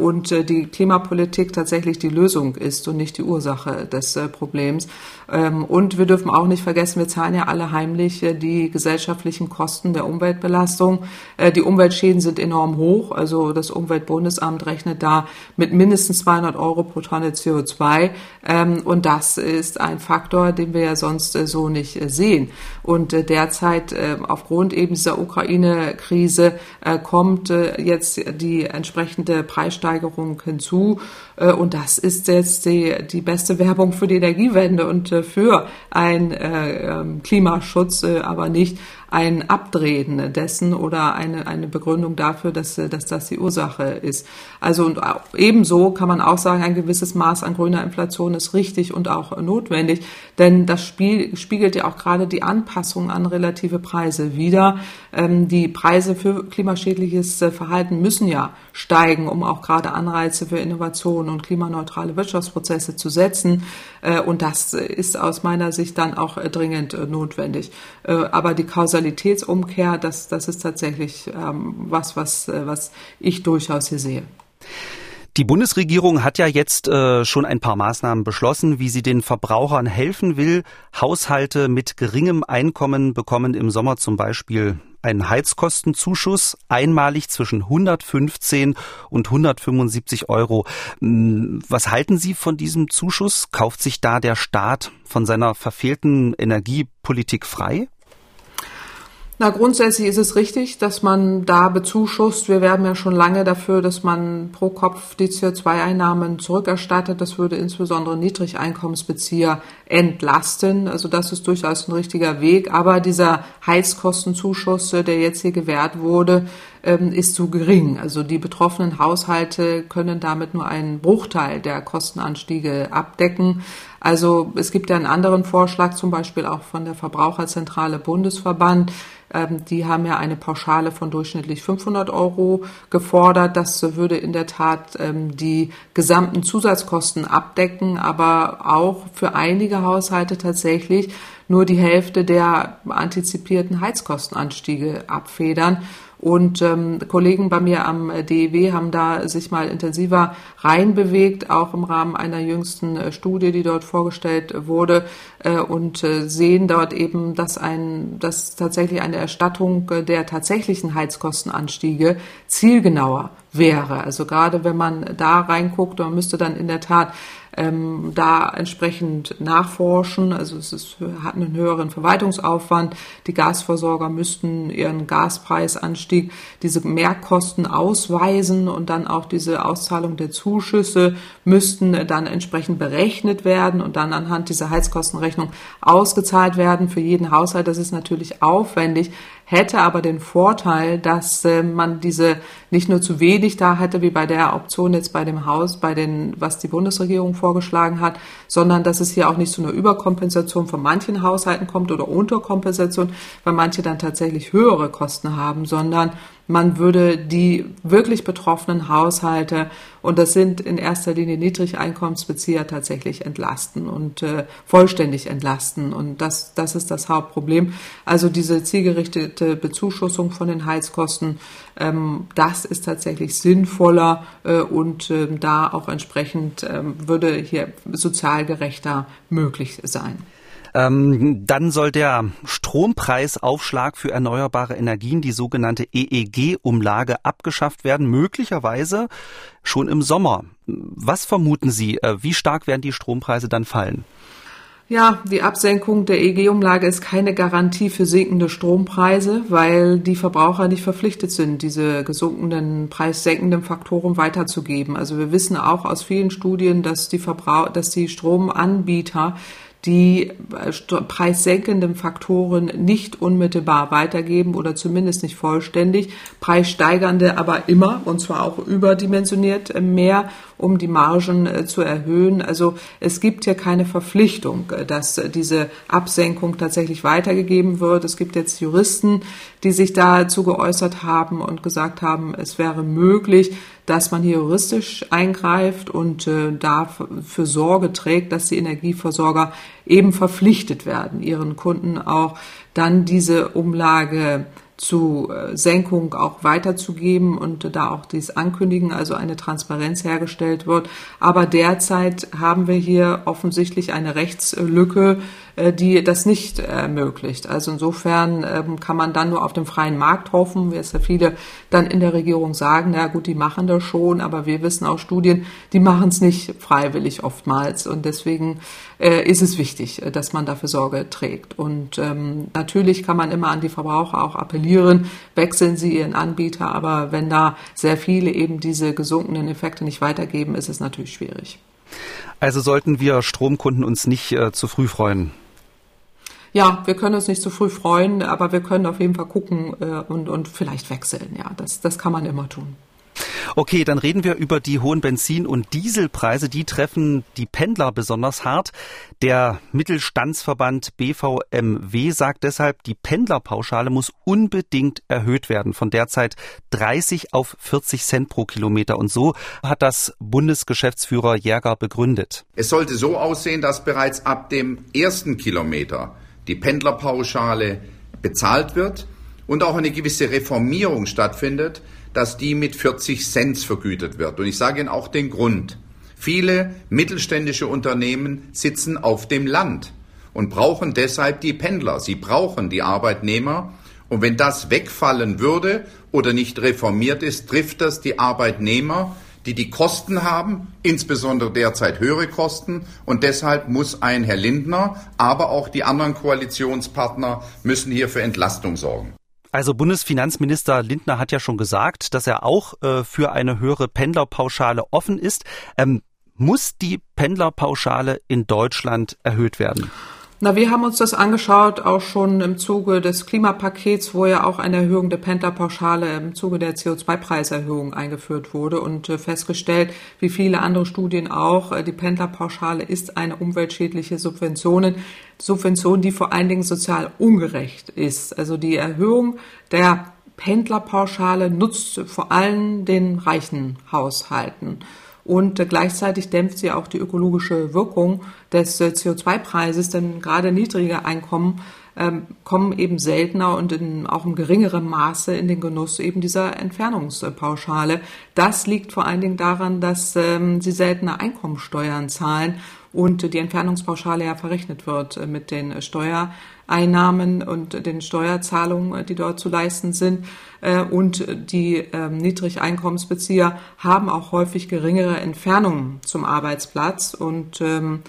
und die Klimapolitik tatsächlich die Lösung ist und nicht die Ursache des äh, Problems. Ähm, und wir dürfen auch nicht vergessen, wir zahlen ja alle heimlich äh, die gesellschaftlichen Kosten der Umweltbelastung. Äh, die Umweltschäden sind enorm hoch. Also das Umweltbundesamt rechnet da mit mindestens 200 Euro pro Tonne CO2. Ähm, und das ist ein Faktor, den wir ja sonst äh, so nicht sehen. Und derzeit aufgrund eben dieser Ukraine-Krise kommt jetzt die entsprechende Preissteigerung hinzu. Und das ist jetzt die, die beste Werbung für die Energiewende und für ein äh, ähm, Klimaschutz, äh, aber nicht ein Abdrehen dessen oder eine, eine Begründung dafür, dass, dass das die Ursache ist. Also und ebenso kann man auch sagen, ein gewisses Maß an grüner Inflation ist richtig und auch notwendig, denn das Spiel, spiegelt ja auch gerade die Anpassung an relative Preise wider. Ähm, die Preise für klimaschädliches äh, Verhalten müssen ja steigen, um auch gerade Anreize für Innovation und klimaneutrale Wirtschaftsprozesse zu setzen. Äh, und das ist aus meiner Sicht dann auch äh, dringend notwendig. Aber die Kausalitätsumkehr, das, das ist tatsächlich ähm, was, was, was ich durchaus hier sehe. Die Bundesregierung hat ja jetzt äh, schon ein paar Maßnahmen beschlossen, wie sie den Verbrauchern helfen will. Haushalte mit geringem Einkommen bekommen im Sommer zum Beispiel einen Heizkostenzuschuss, einmalig zwischen 115 und 175 Euro. Hm, was halten Sie von diesem Zuschuss? Kauft sich da der Staat von seiner verfehlten Energiepolitik frei? Na, grundsätzlich ist es richtig, dass man da bezuschusst. Wir werben ja schon lange dafür, dass man pro Kopf die CO2-Einnahmen zurückerstattet. Das würde insbesondere Niedrigeinkommensbezieher entlasten. Also das ist durchaus ein richtiger Weg. Aber dieser Heizkostenzuschuss, der jetzt hier gewährt wurde, ähm, ist zu gering. Also die betroffenen Haushalte können damit nur einen Bruchteil der Kostenanstiege abdecken. Also es gibt ja einen anderen Vorschlag, zum Beispiel auch von der Verbraucherzentrale Bundesverband. Ähm, die haben ja eine Pauschale von durchschnittlich 500 Euro gefordert. Das würde in der Tat ähm, die gesamten Zusatzkosten abdecken, aber auch für einige Haushalte tatsächlich nur die Hälfte der antizipierten Heizkostenanstiege abfedern. Und ähm, Kollegen bei mir am DEW haben da sich mal intensiver reinbewegt, auch im Rahmen einer jüngsten äh, Studie, die dort vorgestellt wurde, äh, und äh, sehen dort eben, dass ein, dass tatsächlich eine Erstattung äh, der tatsächlichen Heizkostenanstiege zielgenauer wäre. Also gerade wenn man da reinguckt, man müsste dann in der Tat ähm, da entsprechend nachforschen. Also es ist, hat einen höheren Verwaltungsaufwand. Die Gasversorger müssten ihren Gaspreisanstieg, diese Mehrkosten ausweisen und dann auch diese Auszahlung der Zuschüsse müssten dann entsprechend berechnet werden und dann anhand dieser Heizkostenrechnung ausgezahlt werden für jeden Haushalt. Das ist natürlich aufwendig hätte aber den Vorteil, dass äh, man diese nicht nur zu wenig da hätte, wie bei der Option jetzt bei dem Haus, bei den, was die Bundesregierung vorgeschlagen hat, sondern dass es hier auch nicht zu einer Überkompensation von manchen Haushalten kommt oder Unterkompensation, weil manche dann tatsächlich höhere Kosten haben, sondern man würde die wirklich betroffenen Haushalte, und das sind in erster Linie Niedrigeinkommensbezieher, tatsächlich entlasten und äh, vollständig entlasten. Und das, das ist das Hauptproblem. Also diese zielgerichtete Bezuschussung von den Heizkosten, ähm, das ist tatsächlich sinnvoller äh, und äh, da auch entsprechend ähm, würde hier sozial gerechter möglich sein. Ähm, dann soll der Strompreisaufschlag für erneuerbare Energien, die sogenannte EEG-Umlage, abgeschafft werden, möglicherweise schon im Sommer. Was vermuten Sie? Äh, wie stark werden die Strompreise dann fallen? Ja, die Absenkung der EEG-Umlage ist keine Garantie für sinkende Strompreise, weil die Verbraucher nicht verpflichtet sind, diese gesunkenen preissenkenden Faktoren weiterzugeben. Also wir wissen auch aus vielen Studien, dass die Verbrauch dass die Stromanbieter die äh, preissenkenden Faktoren nicht unmittelbar weitergeben oder zumindest nicht vollständig, preissteigernde aber immer und zwar auch überdimensioniert äh, mehr, um die Margen äh, zu erhöhen. Also es gibt hier keine Verpflichtung, dass diese Absenkung tatsächlich weitergegeben wird. Es gibt jetzt Juristen, die sich dazu geäußert haben und gesagt haben, es wäre möglich, dass man hier juristisch eingreift und äh, dafür Sorge trägt, dass die Energieversorger eben verpflichtet werden, ihren Kunden auch dann diese Umlage zu äh, Senkung auch weiterzugeben und da auch dies ankündigen, also eine Transparenz hergestellt wird. Aber derzeit haben wir hier offensichtlich eine Rechtslücke, äh, die das nicht ermöglicht. Also insofern ähm, kann man dann nur auf den freien Markt hoffen, wie es ja viele dann in der Regierung sagen, na gut, die machen das schon, aber wir wissen aus Studien, die machen es nicht freiwillig oftmals und deswegen äh, ist es wichtig, dass man dafür Sorge trägt. Und ähm, natürlich kann man immer an die Verbraucher auch appellieren, wechseln Sie Ihren Anbieter, aber wenn da sehr viele eben diese gesunkenen Effekte nicht weitergeben, ist es natürlich schwierig. Also sollten wir Stromkunden uns nicht äh, zu früh freuen ja, wir können uns nicht zu früh freuen, aber wir können auf jeden Fall gucken äh, und, und vielleicht wechseln. Ja, das, das kann man immer tun. Okay, dann reden wir über die hohen Benzin- und Dieselpreise. Die treffen die Pendler besonders hart. Der Mittelstandsverband BVMW sagt deshalb, die Pendlerpauschale muss unbedingt erhöht werden von derzeit 30 auf 40 Cent pro Kilometer. Und so hat das Bundesgeschäftsführer Jäger begründet. Es sollte so aussehen, dass bereits ab dem ersten Kilometer die Pendlerpauschale bezahlt wird und auch eine gewisse Reformierung stattfindet, dass die mit 40 Cent vergütet wird. Und ich sage Ihnen auch den Grund. Viele mittelständische Unternehmen sitzen auf dem Land und brauchen deshalb die Pendler. Sie brauchen die Arbeitnehmer. Und wenn das wegfallen würde oder nicht reformiert ist, trifft das die Arbeitnehmer, die die Kosten haben, insbesondere derzeit höhere Kosten. Und deshalb muss ein Herr Lindner, aber auch die anderen Koalitionspartner müssen hier für Entlastung sorgen. Also Bundesfinanzminister Lindner hat ja schon gesagt, dass er auch äh, für eine höhere Pendlerpauschale offen ist. Ähm, muss die Pendlerpauschale in Deutschland erhöht werden? Na, wir haben uns das angeschaut, auch schon im Zuge des Klimapakets, wo ja auch eine Erhöhung der Pendlerpauschale im Zuge der CO2-Preiserhöhung eingeführt wurde und äh, festgestellt, wie viele andere Studien auch, äh, die Pendlerpauschale ist eine umweltschädliche Subvention, Subvention, die vor allen Dingen sozial ungerecht ist. Also die Erhöhung der Pendlerpauschale nutzt vor allem den reichen Haushalten und gleichzeitig dämpft sie auch die ökologische Wirkung des äh, CO2-Preises, denn gerade niedrige Einkommen ähm, kommen eben seltener und in, auch im geringeren Maße in den Genuss eben dieser Entfernungspauschale. Das liegt vor allen Dingen daran, dass ähm, sie seltener Einkommensteuern zahlen und die Entfernungspauschale ja verrechnet wird äh, mit den Steuereinnahmen und den Steuerzahlungen, die dort zu leisten sind. Äh, und die ähm, Niedrigeinkommensbezieher haben auch häufig geringere Entfernungen zum Arbeitsplatz und ähm,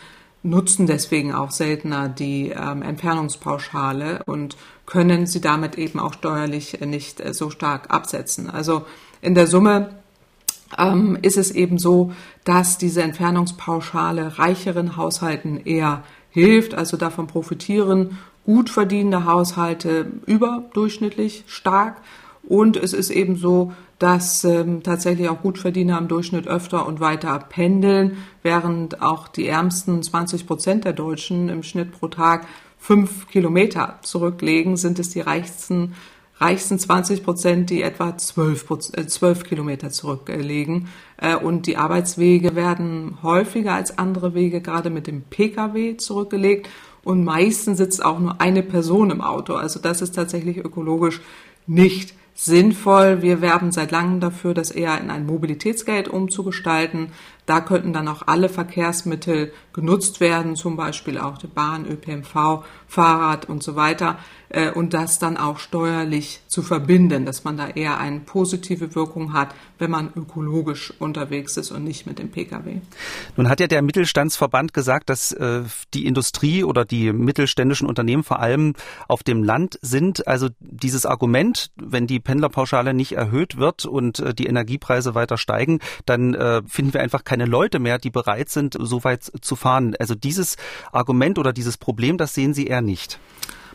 nutzen deswegen auch seltener die ähm, Entfernungspauschale und können sie damit eben auch steuerlich nicht äh, so stark absetzen. Also in der Summe ähm, ist es eben so, dass diese Entfernungspauschale reicheren Haushalten eher hilft, also davon profitieren gut verdienende Haushalte überdurchschnittlich stark. Und es ist eben so, dass ähm, tatsächlich auch Gutverdiener im Durchschnitt öfter und weiter pendeln, während auch die ärmsten 20 Prozent der Deutschen im Schnitt pro Tag fünf Kilometer zurücklegen, sind es die reichsten reichsten 20 Prozent, die etwa 12, 12 äh, Kilometer zurücklegen. Äh, und die Arbeitswege werden häufiger als andere Wege gerade mit dem Pkw zurückgelegt. Und meistens sitzt auch nur eine Person im Auto. Also das ist tatsächlich ökologisch nicht sinnvoll. Wir werben seit langem dafür, das eher in ein Mobilitätsgeld umzugestalten. Da könnten dann auch alle Verkehrsmittel genutzt werden, zum Beispiel auch die Bahn, ÖPNV, Fahrrad und so weiter. Äh, und das dann auch steuerlich zu verbinden, dass man da eher eine positive Wirkung hat, wenn man ökologisch unterwegs ist und nicht mit dem Pkw. Nun hat ja der Mittelstandsverband gesagt, dass äh, die Industrie oder die mittelständischen Unternehmen vor allem auf dem Land sind. Also dieses Argument, wenn die Pendlerpauschale nicht erhöht wird und äh, die Energiepreise weiter steigen, dann finden wir einfach keine Leute mehr, die bereit sind, so weit zu fahren. Also dieses Argument oder dieses Problem, das sehen Sie eher nicht.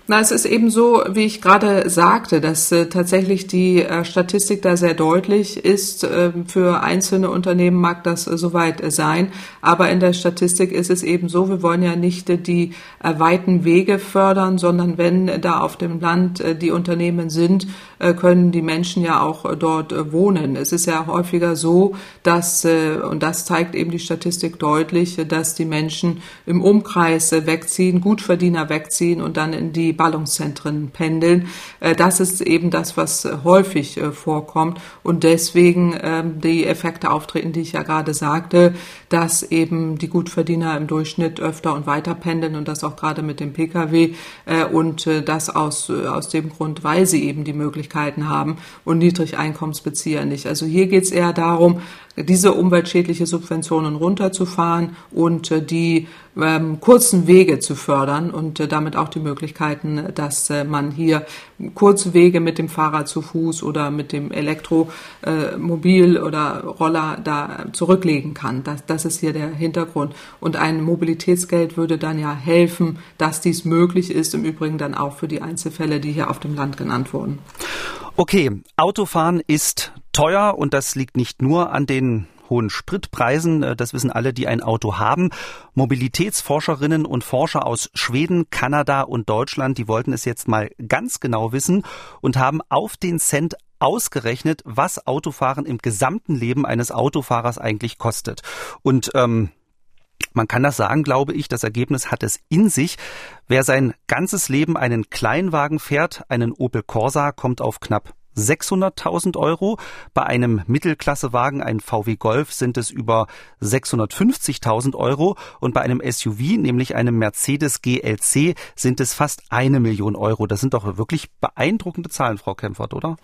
Na, es ist eben so, wie ich gerade sagte, dass äh, tatsächlich die äh, Statistik da sehr deutlich ist. Äh, für einzelne Unternehmen mag das äh, soweit sein, aber in der Statistik ist es eben so, wir wollen ja nicht äh, die äh, weiten Wege fördern, sondern wenn da auf dem Land die Unternehmen sind, können die Menschen ja auch dort wohnen. Es ist ja häufiger so, dass, und das zeigt eben die Statistik deutlich, dass die Menschen im Umkreis wegziehen, Gutverdiener wegziehen und dann in die Ballungszentren pendeln. Das ist eben das, was häufig vorkommt und deswegen ähm, die Effekte auftreten, die ich ja gerade sagte, dass eben die Gutverdiener im Durchschnitt öfter und weiter pendeln und das auch gerade mit dem Pkw und das aus, aus dem Grund, weil sie eben die Möglichkeiten haben und Niedrigeinkommensbezieher nicht. Also hier geht es eher darum, diese umweltschädliche Subventionen runterzufahren und äh, die ähm, kurzen Wege zu fördern und äh, damit auch die Möglichkeiten, dass äh, man hier kurze Wege mit dem Fahrrad zu Fuß oder mit dem Elektromobil äh, oder Roller da zurücklegen kann. Das, das ist hier der Hintergrund. Und ein Mobilitätsgeld würde dann ja helfen, dass dies möglich ist, im Übrigen dann auch für die Einzelfälle, die hier auf dem Land genannt wurden. Okay, Autofahren ist teuer und das liegt nicht nur an den hohen Spritpreisen. Äh, das wissen alle, die ein Auto haben. Mobilitätsforscherinnen und Forscher aus Schweden, Kanada und Deutschland, die wollten es jetzt mal ganz genau wissen und haben auf den Cent ausgerechnet, was Autofahren im gesamten Leben eines Autofahrers eigentlich kostet. Und ähm, man kann das sagen, glaube ich, das Ergebnis hat es in sich. Wer sein ganzes Leben einen Kleinwagen fährt, einen Opel Corsa, kommt auf knapp 600.000 Euro. Bei einem Mittelklassewagen, ein VW Golf, sind es über 650.000 Euro. Und bei einem SUV, nämlich einem Mercedes GLC, sind es fast eine Million Euro. Das sind doch wirklich beeindruckende Zahlen, Frau Kempfert, oder?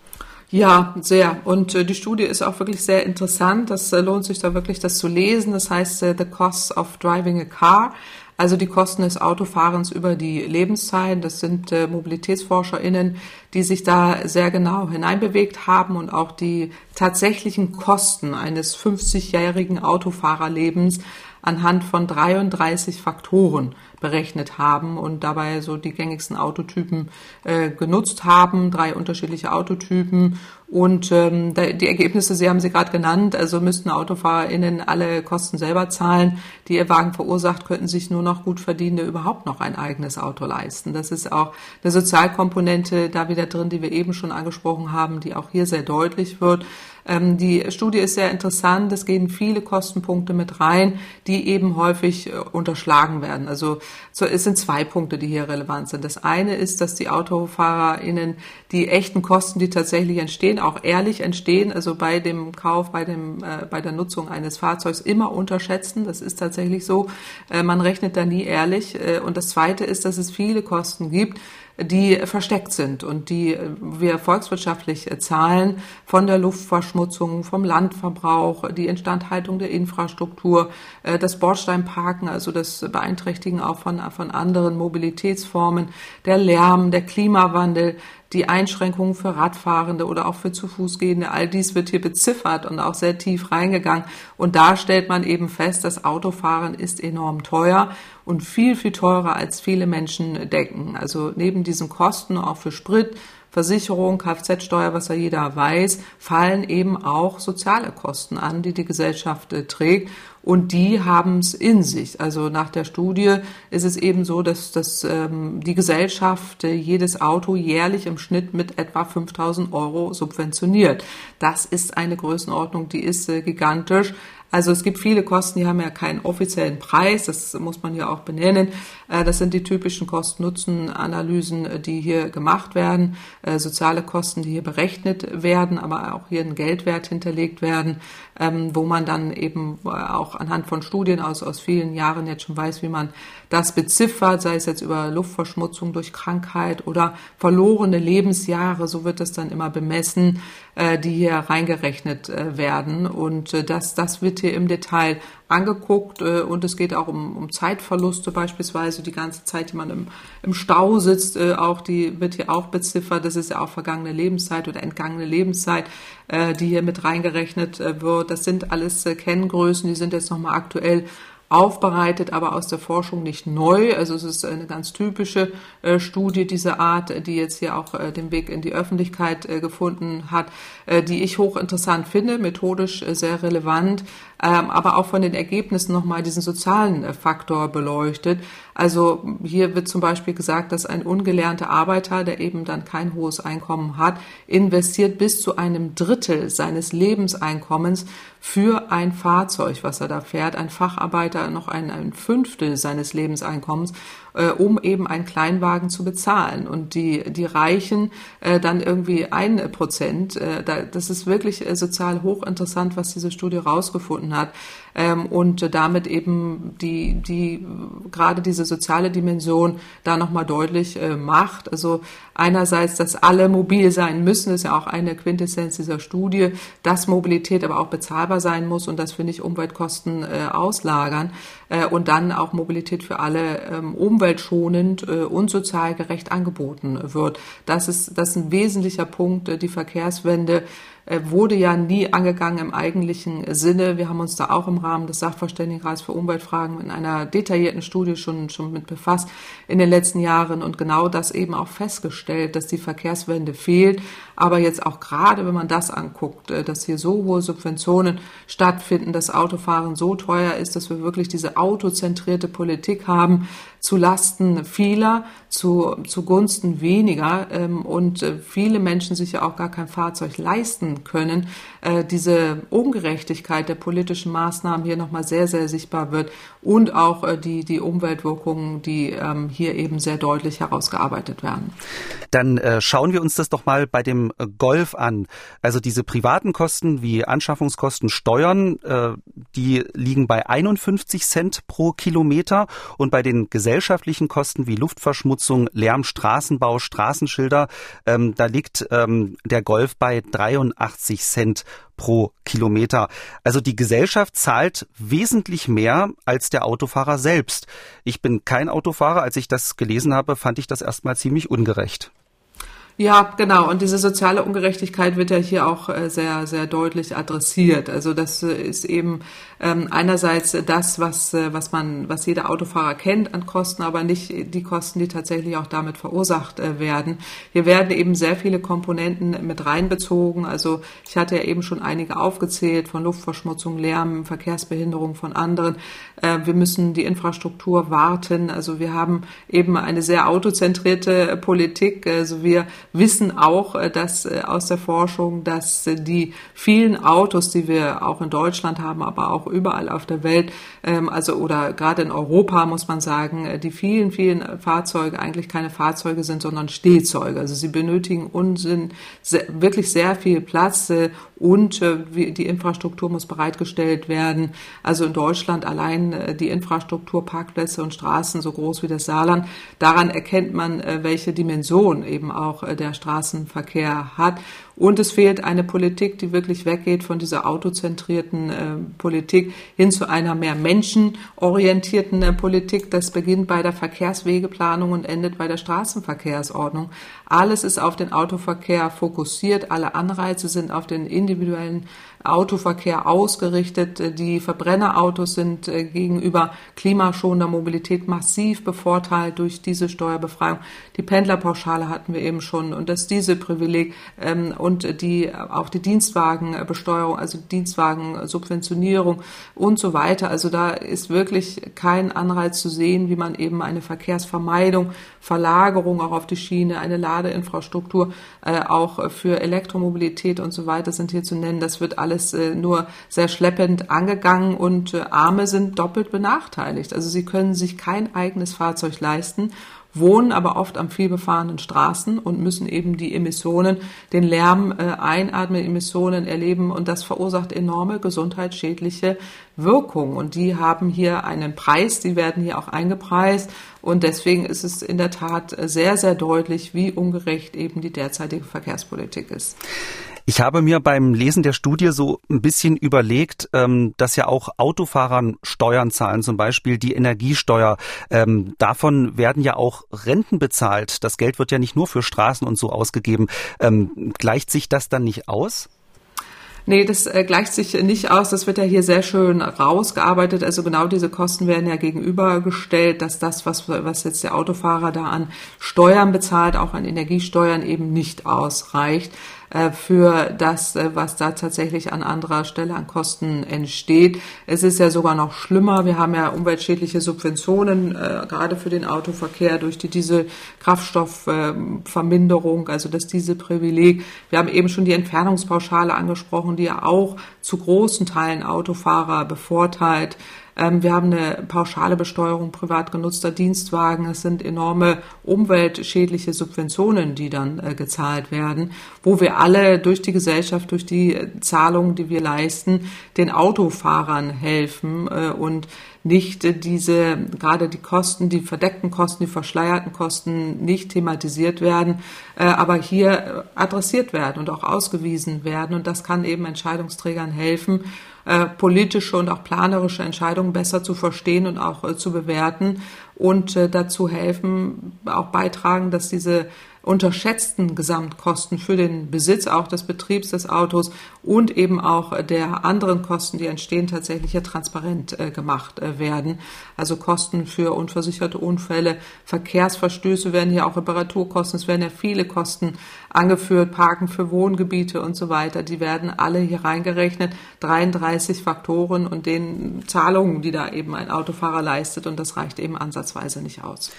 Ja, sehr. Und äh, die Studie ist auch wirklich sehr interessant. Das äh, lohnt sich da wirklich, das zu lesen. Das heißt, äh, The Cost of Driving a Car. Also die Kosten des Autofahrens über die Lebenszeit. Das sind äh, MobilitätsforscherInnen, die sich da sehr genau hineinbewegt haben und auch die tatsächlichen Kosten eines 50-jährigen Autofahrerlebens anhand von 33 Faktoren berechnet haben und dabei so die gängigsten Autotypen äh, genutzt haben, drei unterschiedliche Autotypen. Und ähm, die Ergebnisse, Sie haben sie gerade genannt, also müssten AutofahrerInnen alle Kosten selber zahlen, die ihr Wagen verursacht, könnten sich nur noch gut verdienende überhaupt noch ein eigenes Auto leisten. Das ist auch eine Sozialkomponente da wieder drin, die wir eben schon angesprochen haben, die auch hier sehr deutlich wird. Ähm, die Studie ist sehr interessant. Es gehen viele Kostenpunkte mit rein, die eben häufig äh, unterschlagen werden. Also so, es sind zwei Punkte, die hier relevant sind. Das eine ist, dass die AutofahrerInnen die echten Kosten, die tatsächlich entstehen, auch ehrlich entstehen, also bei dem Kauf, bei dem, äh, bei der Nutzung eines Fahrzeugs immer unterschätzen. Das ist tatsächlich so. Äh, man rechnet da nie ehrlich. Äh, und das zweite ist, dass es viele Kosten gibt, die versteckt sind und die wir volkswirtschaftlich zahlen von der Luftverschmutzung, vom Landverbrauch, die Instandhaltung der Infrastruktur, äh, das Bordsteinparken, also das Beeinträchtigen auch von, von anderen Mobilitätsformen, der Lärm, der Klimawandel, die Einschränkungen für Radfahrende oder auch für zu Fußgehende, all dies wird hier beziffert und auch sehr tief reingegangen. Und da stellt man eben fest, das Autofahren ist enorm teuer und viel, viel teurer als viele Menschen denken. Also neben diesen Kosten auch für Sprit, Versicherung, Kfz-Steuer, was ja jeder weiß, fallen eben auch soziale Kosten an, die die Gesellschaft äh, trägt. Und die haben es in sich. Also nach der Studie ist es eben so, dass, dass ähm, die Gesellschaft äh, jedes Auto jährlich im Schnitt mit etwa 5000 Euro subventioniert. Das ist eine Größenordnung, die ist äh, gigantisch. Also es gibt viele Kosten, die haben ja keinen offiziellen Preis, das muss man ja auch benennen. Äh, das sind die typischen Kosten-Nutzen-Analysen, äh, die hier gemacht werden, äh, soziale Kosten, die hier berechnet werden, aber auch hier ein Geldwert hinterlegt werden, ähm, wo man dann eben auch anhand von Studien aus, aus vielen Jahren jetzt schon weiß, wie man das beziffert, sei es jetzt über Luftverschmutzung durch Krankheit oder verlorene Lebensjahre, so wird das dann immer bemessen, die hier reingerechnet werden. Und das, das wird hier im Detail angeguckt äh, und es geht auch um, um Zeitverluste beispielsweise, die ganze Zeit, die man im, im Stau sitzt, äh, auch die wird hier auch beziffert. Das ist ja auch vergangene Lebenszeit oder entgangene Lebenszeit, äh, die hier mit reingerechnet äh, wird. Das sind alles äh, Kenngrößen, die sind jetzt nochmal aktuell aufbereitet, aber aus der Forschung nicht neu. Also es ist eine ganz typische äh, Studie dieser Art, die jetzt hier auch äh, den Weg in die Öffentlichkeit äh, gefunden hat, äh, die ich hochinteressant finde, methodisch sehr relevant, ähm, aber auch von den Ergebnissen nochmal diesen sozialen äh, Faktor beleuchtet. Also hier wird zum Beispiel gesagt, dass ein ungelernter Arbeiter, der eben dann kein hohes Einkommen hat, investiert bis zu einem Drittel seines Lebenseinkommens für ein Fahrzeug, was er da fährt. Ein Facharbeiter noch ein, ein Fünftel seines Lebenseinkommens. Äh, um eben einen Kleinwagen zu bezahlen. Und die, die Reichen äh, dann irgendwie ein Prozent. Äh, da, das ist wirklich äh, sozial hochinteressant, was diese Studie rausgefunden hat. Ähm, und damit eben die, die, gerade diese soziale Dimension da nochmal deutlich äh, macht. Also einerseits, dass alle mobil sein müssen, ist ja auch eine Quintessenz dieser Studie, dass Mobilität aber auch bezahlbar sein muss und dass wir nicht Umweltkosten äh, auslagern äh, und dann auch Mobilität für alle ähm, umweltschonend äh, und sozial gerecht angeboten wird. Das ist, das ist ein wesentlicher Punkt, äh, die Verkehrswende wurde ja nie angegangen im eigentlichen Sinne. Wir haben uns da auch im Rahmen des Sachverständigenrats für Umweltfragen in einer detaillierten Studie schon, schon mit befasst in den letzten Jahren und genau das eben auch festgestellt, dass die Verkehrswende fehlt. Aber jetzt auch gerade, wenn man das anguckt, äh, dass hier so hohe Subventionen stattfinden, dass Autofahren so teuer ist, dass wir wirklich diese autozentrierte Politik haben, zu Lasten vieler, zu, zugunsten weniger ähm, und äh, viele Menschen sich ja auch gar kein Fahrzeug leisten können, äh, diese Ungerechtigkeit der politischen Maßnahmen hier nochmal sehr, sehr sichtbar wird und auch äh, die, die Umweltwirkungen, die ähm, hier eben sehr deutlich herausgearbeitet werden. Dann äh, schauen wir uns das doch mal bei dem Golf an. Also diese privaten Kosten wie Anschaffungskosten, Steuern, die liegen bei 51 Cent pro Kilometer und bei den gesellschaftlichen Kosten wie Luftverschmutzung, Lärm, Straßenbau, Straßenschilder, ähm, da liegt ähm, der Golf bei 83 Cent pro Kilometer. Also die Gesellschaft zahlt wesentlich mehr als der Autofahrer selbst. Ich bin kein Autofahrer. Als ich das gelesen habe, fand ich das erstmal ziemlich ungerecht. Ja, genau. Und diese soziale Ungerechtigkeit wird ja hier auch äh, sehr, sehr deutlich adressiert. Also das äh, ist eben ähm, einerseits das, was, äh, was man, was jeder Autofahrer kennt an Kosten, aber nicht die Kosten, die tatsächlich auch damit verursacht werden. Hier werden eben sehr viele Komponenten mit reinbezogen. Also ich hatte ja eben schon einige aufgezählt von Luftverschmutzung, Lärm, Verkehrsbehinderung von anderen. Wir müssen die Infrastruktur warten. Also wir haben eben eine sehr autozentrierte Politik. Also wir wissen auch, äh, dass äh, aus der Forschung, dass äh, die vielen Autos, die wir auch in Deutschland haben, aber auch überall auf der Welt, ähm, also oder gerade in Europa muss man sagen, die vielen, vielen Fahrzeuge eigentlich keine Fahrzeuge sind, sondern Stehzeuge. Also sie benötigen Unsinn, wirklich sehr viel Platz und die Infrastruktur muss bereitgestellt werden. Also in Deutschland allein die Infrastruktur, Parkplätze und Straßen so groß wie das Saarland. Daran erkennt man, welche Dimension eben auch der Straßenverkehr hat. Und es fehlt eine Politik, die wirklich weggeht von dieser autozentrierten äh, Politik hin zu einer mehr menschenorientierten äh, Politik. Das beginnt bei der Verkehrswegeplanung und endet bei der Straßenverkehrsordnung. Alles ist auf den Autoverkehr fokussiert. Alle Anreize sind auf den individuellen Autoverkehr ausgerichtet. Die Verbrennerautos sind äh, gegenüber klimaschonender Mobilität massiv bevorteilt durch diese Steuerbefreiung. Die Pendlerpauschale hatten wir eben schon und dass diese Privileg ähm, und die auch die Dienstwagenbesteuerung, also Dienstwagensubventionierung und so weiter. Also da ist wirklich kein Anreiz zu sehen, wie man eben eine Verkehrsvermeidung, Verlagerung auch auf die Schiene, eine Ladeinfrastruktur äh, auch für Elektromobilität und so weiter sind hier zu nennen. Das wird alles alles äh, nur sehr schleppend angegangen und äh, Arme sind doppelt benachteiligt. Also sie können sich kein eigenes Fahrzeug leisten wohnen aber oft an vielbefahrenen Straßen und müssen eben die Emissionen, den Lärm äh, einatmen, Emissionen erleben und das verursacht enorme gesundheitsschädliche Wirkungen und die haben hier einen Preis, die werden hier auch eingepreist und deswegen ist es in der Tat sehr, sehr deutlich, wie ungerecht eben die derzeitige Verkehrspolitik ist. Ich habe mir beim Lesen der Studie so ein bisschen überlegt, ähm, dass ja auch Autofahrern Steuern zahlen, zum Beispiel die Energiesteuer. Ähm, davon werden ja auch Renten bezahlt. Das Geld wird ja nicht nur für Straßen und so ausgegeben. Ähm, gleicht sich das dann nicht aus? Nee, das äh, gleicht sich nicht aus. Das wird ja hier sehr schön rausgearbeitet. Also genau diese Kosten werden ja gegenübergestellt, dass das, was, was jetzt der Autofahrer da an Steuern bezahlt, auch an Energiesteuern eben nicht ausreicht. Äh, für das, äh, was da tatsächlich an anderer Stelle an Kosten entsteht. Es ist ja sogar noch schlimmer. Wir haben ja umweltschädliche Subventionen, äh, gerade für den Autoverkehr durch die Dieselkraftstoffverminderung, also das Dieselprivileg. Wir haben eben schon die Entfernungspauschale angesprochen, die ja auch zu großen Teilen Autofahrer bevorteilt. Ähm, wir haben eine pauschale Besteuerung privat genutzter Dienstwagen. Es sind enorme umweltschädliche Subventionen, die dann äh, gezahlt werden, wo wir alle durch die Gesellschaft, durch die Zahlungen, die wir leisten, den Autofahrern helfen äh, und nicht diese, gerade die Kosten, die verdeckten Kosten, die verschleierten Kosten nicht thematisiert werden, äh, aber hier adressiert werden und auch ausgewiesen werden. Und das kann eben Entscheidungsträgern helfen, äh, politische und auch planerische Entscheidungen besser zu verstehen und auch äh, zu bewerten und dazu helfen, auch beitragen, dass diese unterschätzten Gesamtkosten für den Besitz auch des Betriebs des Autos und eben auch der anderen Kosten, die entstehen, tatsächlich hier transparent äh, gemacht äh, werden. Also Kosten für unversicherte Unfälle, Verkehrsverstöße werden hier auch Reparaturkosten, es werden ja viele Kosten angeführt, Parken für Wohngebiete und so weiter. Die werden alle hier reingerechnet. 33 Faktoren und den Zahlungen, die da eben ein Autofahrer leistet und das reicht eben ansatzweise nicht aus.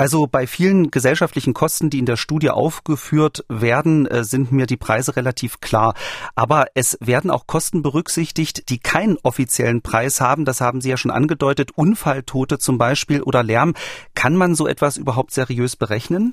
Also bei vielen gesellschaftlichen Kosten, die in der Studie aufgeführt werden, äh, sind mir die Preise relativ klar. Aber es werden auch Kosten berücksichtigt, die keinen offiziellen Preis haben. Das haben Sie ja schon angedeutet. Unfalltote zum Beispiel oder Lärm. Kann man so etwas überhaupt seriös berechnen?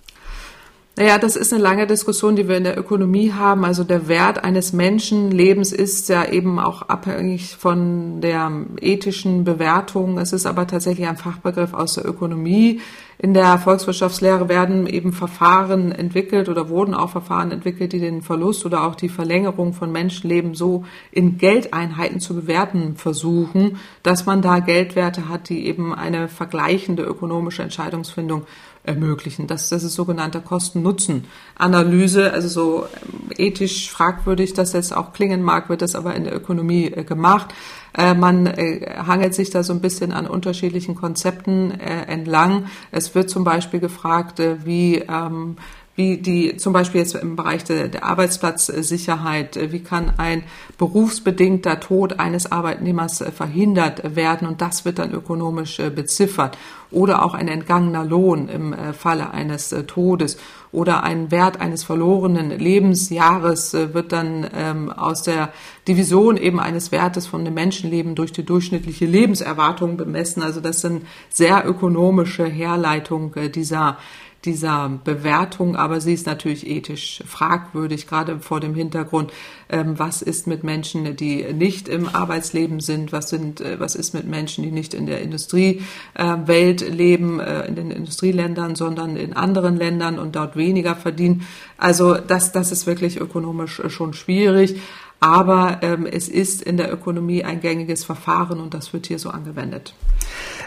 Naja, das ist eine lange Diskussion, die wir in der Ökonomie haben. Also der Wert eines Menschenlebens ist ja eben auch abhängig von der ethischen Bewertung. Es ist aber tatsächlich ein Fachbegriff aus der Ökonomie. In der Volkswirtschaftslehre werden eben Verfahren entwickelt oder wurden auch Verfahren entwickelt, die den Verlust oder auch die Verlängerung von Menschenleben so in Geldeinheiten zu bewerten versuchen, dass man da Geldwerte hat, die eben eine vergleichende ökonomische Entscheidungsfindung ermöglichen. Das, das ist sogenannte Kosten-Nutzen-Analyse, also so ähm, ethisch fragwürdig, dass jetzt auch klingen mag, wird das aber in der Ökonomie äh, gemacht. Äh, man äh, hangelt sich da so ein bisschen an unterschiedlichen Konzepten entlang. Es wird zum Beispiel gefragt, wie ähm, wie die zum Beispiel jetzt im Bereich der, der Arbeitsplatzsicherheit, wie kann ein berufsbedingter Tod eines Arbeitnehmers verhindert werden? Und das wird dann ökonomisch beziffert. Oder auch ein entgangener Lohn im äh, Falle eines äh, Todes. Oder ein Wert eines verlorenen Lebensjahres äh, wird dann ähm, aus der Division eben eines Wertes von einem Menschenleben durch die durchschnittliche Lebenserwartung bemessen. Also das sind sehr ökonomische Herleitungen dieser dieser Bewertung, aber sie ist natürlich ethisch fragwürdig, gerade vor dem Hintergrund, ähm, was ist mit Menschen, die nicht im Arbeitsleben sind, was sind, äh, was ist mit Menschen, die nicht in der Industriewelt leben, äh, in den Industrieländern, sondern in anderen Ländern und dort weniger verdienen. Also das, das ist wirklich ökonomisch schon schwierig. Aber ähm, es ist in der Ökonomie ein gängiges Verfahren und das wird hier so angewendet.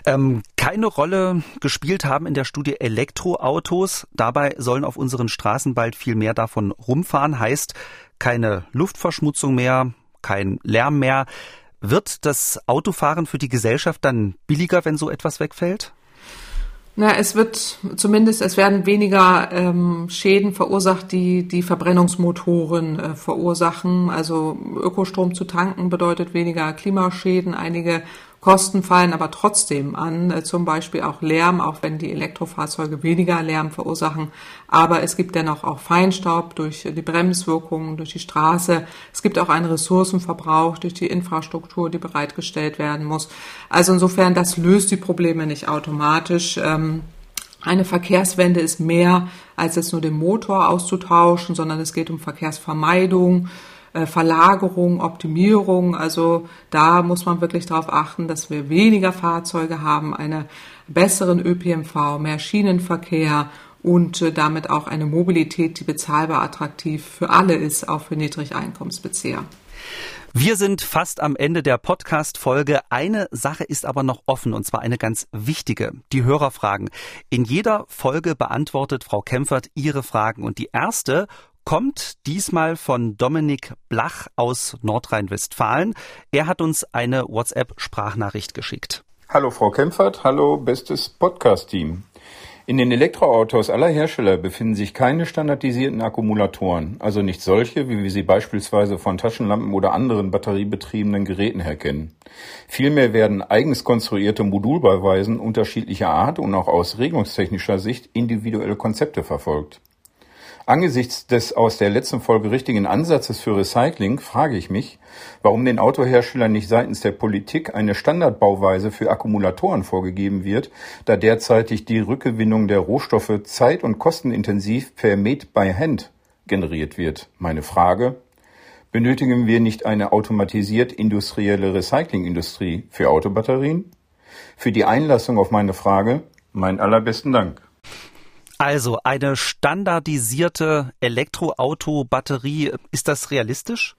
Ähm, keine Rolle gespielt haben in der Studie Elektroautos. Dabei sollen auf unseren Straßen bald viel mehr davon rumfahren. Heißt keine Luftverschmutzung mehr, kein Lärm mehr. Wird das Autofahren für die Gesellschaft dann billiger, wenn so etwas wegfällt? Na, es wird zumindest, es werden weniger ähm, Schäden verursacht, die die Verbrennungsmotoren äh, verursachen. Also Ökostrom zu tanken bedeutet weniger Klimaschäden. Einige Kosten fallen aber trotzdem an, äh, zum Beispiel auch Lärm, auch wenn die Elektrofahrzeuge weniger Lärm verursachen. Aber es gibt dennoch auch Feinstaub durch die Bremswirkungen, durch die Straße. Es gibt auch einen Ressourcenverbrauch durch die Infrastruktur, die bereitgestellt werden muss. Also insofern, das löst die Probleme nicht automatisch. Ähm, eine Verkehrswende ist mehr als jetzt nur den Motor auszutauschen, sondern es geht um Verkehrsvermeidung, Verlagerung, Optimierung. Also da muss man wirklich darauf achten, dass wir weniger Fahrzeuge haben, einen besseren ÖPNV, mehr Schienenverkehr und äh, damit auch eine Mobilität, die bezahlbar attraktiv für alle ist, auch für Niedrigeinkommensbezieher. Wir sind fast am Ende der Podcast-Folge. Eine Sache ist aber noch offen, und zwar eine ganz wichtige. Die Hörerfragen. In jeder Folge beantwortet Frau Kempfert Ihre Fragen. Und die erste kommt diesmal von Dominik Blach aus Nordrhein-Westfalen. Er hat uns eine WhatsApp-Sprachnachricht geschickt. Hallo Frau Kempfert, hallo bestes Podcast-Team. In den Elektroautos aller Hersteller befinden sich keine standardisierten Akkumulatoren, also nicht solche, wie wir sie beispielsweise von Taschenlampen oder anderen batteriebetriebenen Geräten her kennen. Vielmehr werden eigens konstruierte Modulbauweisen unterschiedlicher Art und auch aus regelungstechnischer Sicht individuelle Konzepte verfolgt. Angesichts des aus der letzten Folge richtigen Ansatzes für Recycling frage ich mich, warum den Autoherstellern nicht seitens der Politik eine Standardbauweise für Akkumulatoren vorgegeben wird, da derzeitig die Rückgewinnung der Rohstoffe zeit- und kostenintensiv per Made by Hand generiert wird. Meine Frage, benötigen wir nicht eine automatisiert industrielle Recyclingindustrie für Autobatterien? Für die Einlassung auf meine Frage, meinen allerbesten Dank. Also eine standardisierte Elektroauto-Batterie, ist das realistisch?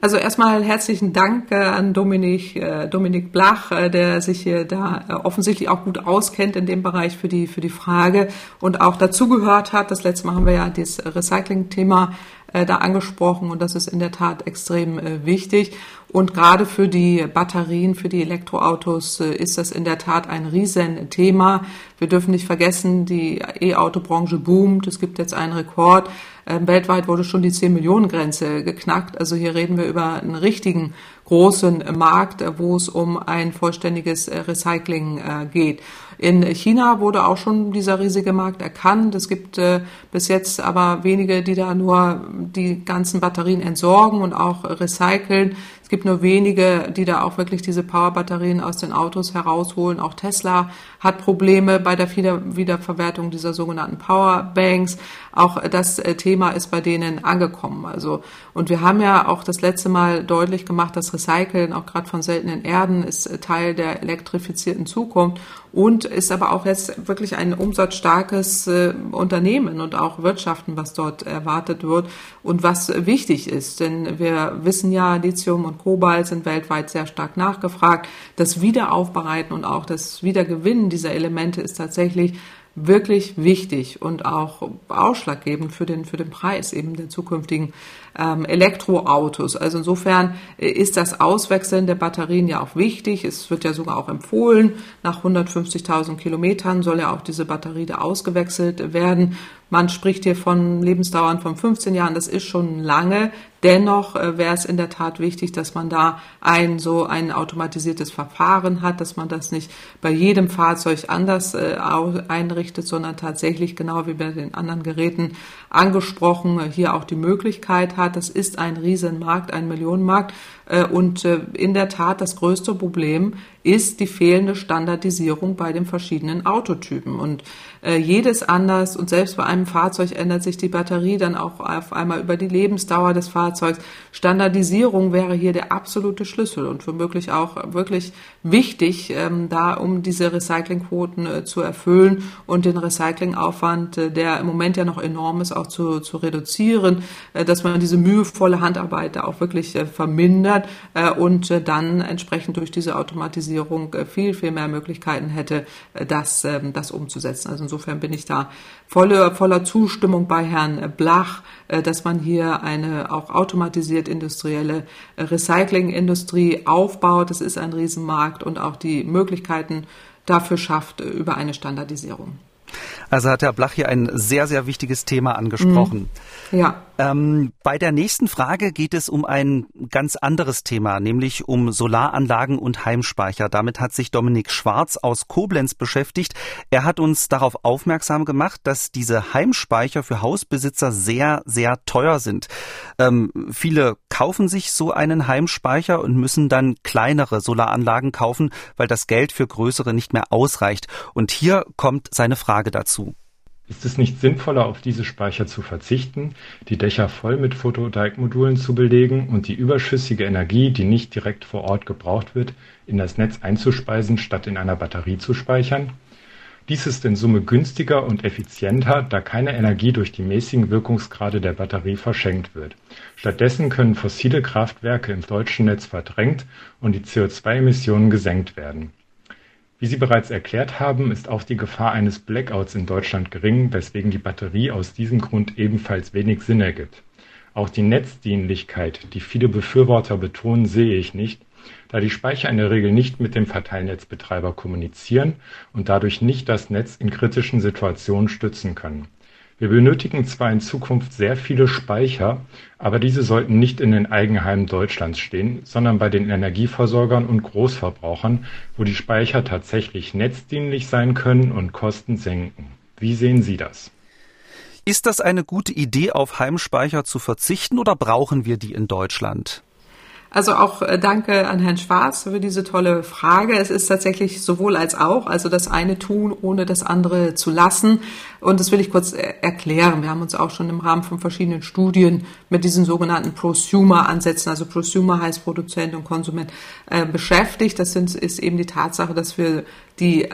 Also erstmal herzlichen Dank äh, an Dominik, äh, Dominik Blach, äh, der sich hier da offensichtlich auch gut auskennt in dem Bereich für die, für die Frage und auch dazugehört hat. Das letzte Mal haben wir ja das Recycling-Thema äh, da angesprochen und das ist in der Tat extrem äh, wichtig. Und gerade für die Batterien, für die Elektroautos äh, ist das in der Tat ein Riesenthema. Wir dürfen nicht vergessen, die E-Auto-Branche boomt. Es gibt jetzt einen Rekord. Ähm, weltweit wurde schon die 10 Millionen Grenze geknackt. Also hier reden wir über einen richtigen großen Markt, wo es um ein vollständiges Recycling geht. In China wurde auch schon dieser riesige Markt erkannt. Es gibt äh, bis jetzt aber wenige, die da nur die ganzen Batterien entsorgen und auch recyceln. Es gibt nur wenige, die da auch wirklich diese Powerbatterien aus den Autos herausholen. Auch Tesla hat Probleme bei der Wiederverwertung dieser sogenannten Powerbanks. Auch das äh, Thema ist bei denen angekommen. Also, und wir haben ja auch das letzte Mal deutlich gemacht, dass Recyceln auch gerade von seltenen Erden ist äh, Teil der elektrifizierten Zukunft und ist aber auch jetzt wirklich ein umsatzstarkes äh, Unternehmen und auch Wirtschaften, was dort erwartet wird und was wichtig ist. Denn wir wissen ja, Lithium und Kobalt sind weltweit sehr stark nachgefragt. Das Wiederaufbereiten und auch das Wiedergewinnen dieser Elemente ist tatsächlich wirklich wichtig und auch ausschlaggebend für den, für den Preis eben der zukünftigen ähm, Elektroautos. Also insofern äh, ist das Auswechseln der Batterien ja auch wichtig. Es wird ja sogar auch empfohlen, nach 150.000 Kilometern soll ja auch diese Batterie da ausgewechselt werden. Man spricht hier von Lebensdauern von 15 Jahren, das ist schon lange. Dennoch äh, wäre es in der Tat wichtig, dass man da ein so ein automatisiertes Verfahren hat, dass man das nicht bei jedem Fahrzeug anders äh, einrichtet, sondern tatsächlich genau wie bei den anderen Geräten angesprochen hier auch die Möglichkeit hat. Das ist ein Riesenmarkt, ein Millionenmarkt. Äh, und äh, in der Tat das größte Problem ist die fehlende Standardisierung bei den verschiedenen Autotypen. Und äh, jedes anders und selbst bei einem Fahrzeug ändert sich die Batterie dann auch auf einmal über die Lebensdauer des Fahrzeugs. Standardisierung wäre hier der absolute Schlüssel und womöglich auch wirklich wichtig, ähm, da um diese Recyclingquoten zu erfüllen und den Recyclingaufwand, der im Moment ja noch enorm ist, auch zu, zu reduzieren, dass man diese mühevolle Handarbeit da auch wirklich vermindert verändert äh, und äh, dann entsprechend durch diese Automatisierung äh, viel, viel mehr Möglichkeiten hätte, das, ähm, das umzusetzen. Also insofern bin ich da voller, voller Zustimmung bei Herrn Blach, dass man hier eine auch automatisiert industrielle Recyclingindustrie aufbaut. Das ist ein Riesenmarkt und auch die Möglichkeiten dafür schafft über eine Standardisierung. Also hat Herr Blach hier ein sehr, sehr wichtiges Thema angesprochen. Mhm. Ja. Ähm, bei der nächsten Frage geht es um ein ganz anderes Thema, nämlich um Solaranlagen und Heimspeicher. Damit hat sich Dominik Schwarz aus Koblenz beschäftigt. Er hat uns darauf aufmerksam gemacht, dass diese Heimspeicher für Hausbesitzer sehr, sehr teuer sind. Ähm, viele kaufen sich so einen Heimspeicher und müssen dann kleinere Solaranlagen kaufen, weil das Geld für größere nicht mehr ausreicht. Und hier kommt seine Frage dazu. Ist es nicht sinnvoller, auf diese Speicher zu verzichten, die Dächer voll mit Photovoltaikmodulen zu belegen und die überschüssige Energie, die nicht direkt vor Ort gebraucht wird, in das Netz einzuspeisen, statt in einer Batterie zu speichern? Dies ist in Summe günstiger und effizienter, da keine Energie durch die mäßigen Wirkungsgrade der Batterie verschenkt wird. Stattdessen können fossile Kraftwerke im deutschen Netz verdrängt und die CO2-Emissionen gesenkt werden. Wie Sie bereits erklärt haben, ist auch die Gefahr eines Blackouts in Deutschland gering, weswegen die Batterie aus diesem Grund ebenfalls wenig Sinn ergibt. Auch die Netzdienlichkeit, die viele Befürworter betonen, sehe ich nicht, da die Speicher in der Regel nicht mit dem Verteilnetzbetreiber kommunizieren und dadurch nicht das Netz in kritischen Situationen stützen können. Wir benötigen zwar in Zukunft sehr viele Speicher, aber diese sollten nicht in den Eigenheimen Deutschlands stehen, sondern bei den Energieversorgern und Großverbrauchern, wo die Speicher tatsächlich netzdienlich sein können und Kosten senken. Wie sehen Sie das? Ist das eine gute Idee, auf Heimspeicher zu verzichten oder brauchen wir die in Deutschland? Also auch äh, danke an Herrn Schwarz für diese tolle Frage. Es ist tatsächlich sowohl als auch, also das eine tun, ohne das andere zu lassen. Und das will ich kurz äh, erklären. Wir haben uns auch schon im Rahmen von verschiedenen Studien mit diesen sogenannten Prosumer-Ansätzen, also Prosumer heißt Produzent und Konsument, äh, beschäftigt. Das sind, ist eben die Tatsache, dass wir die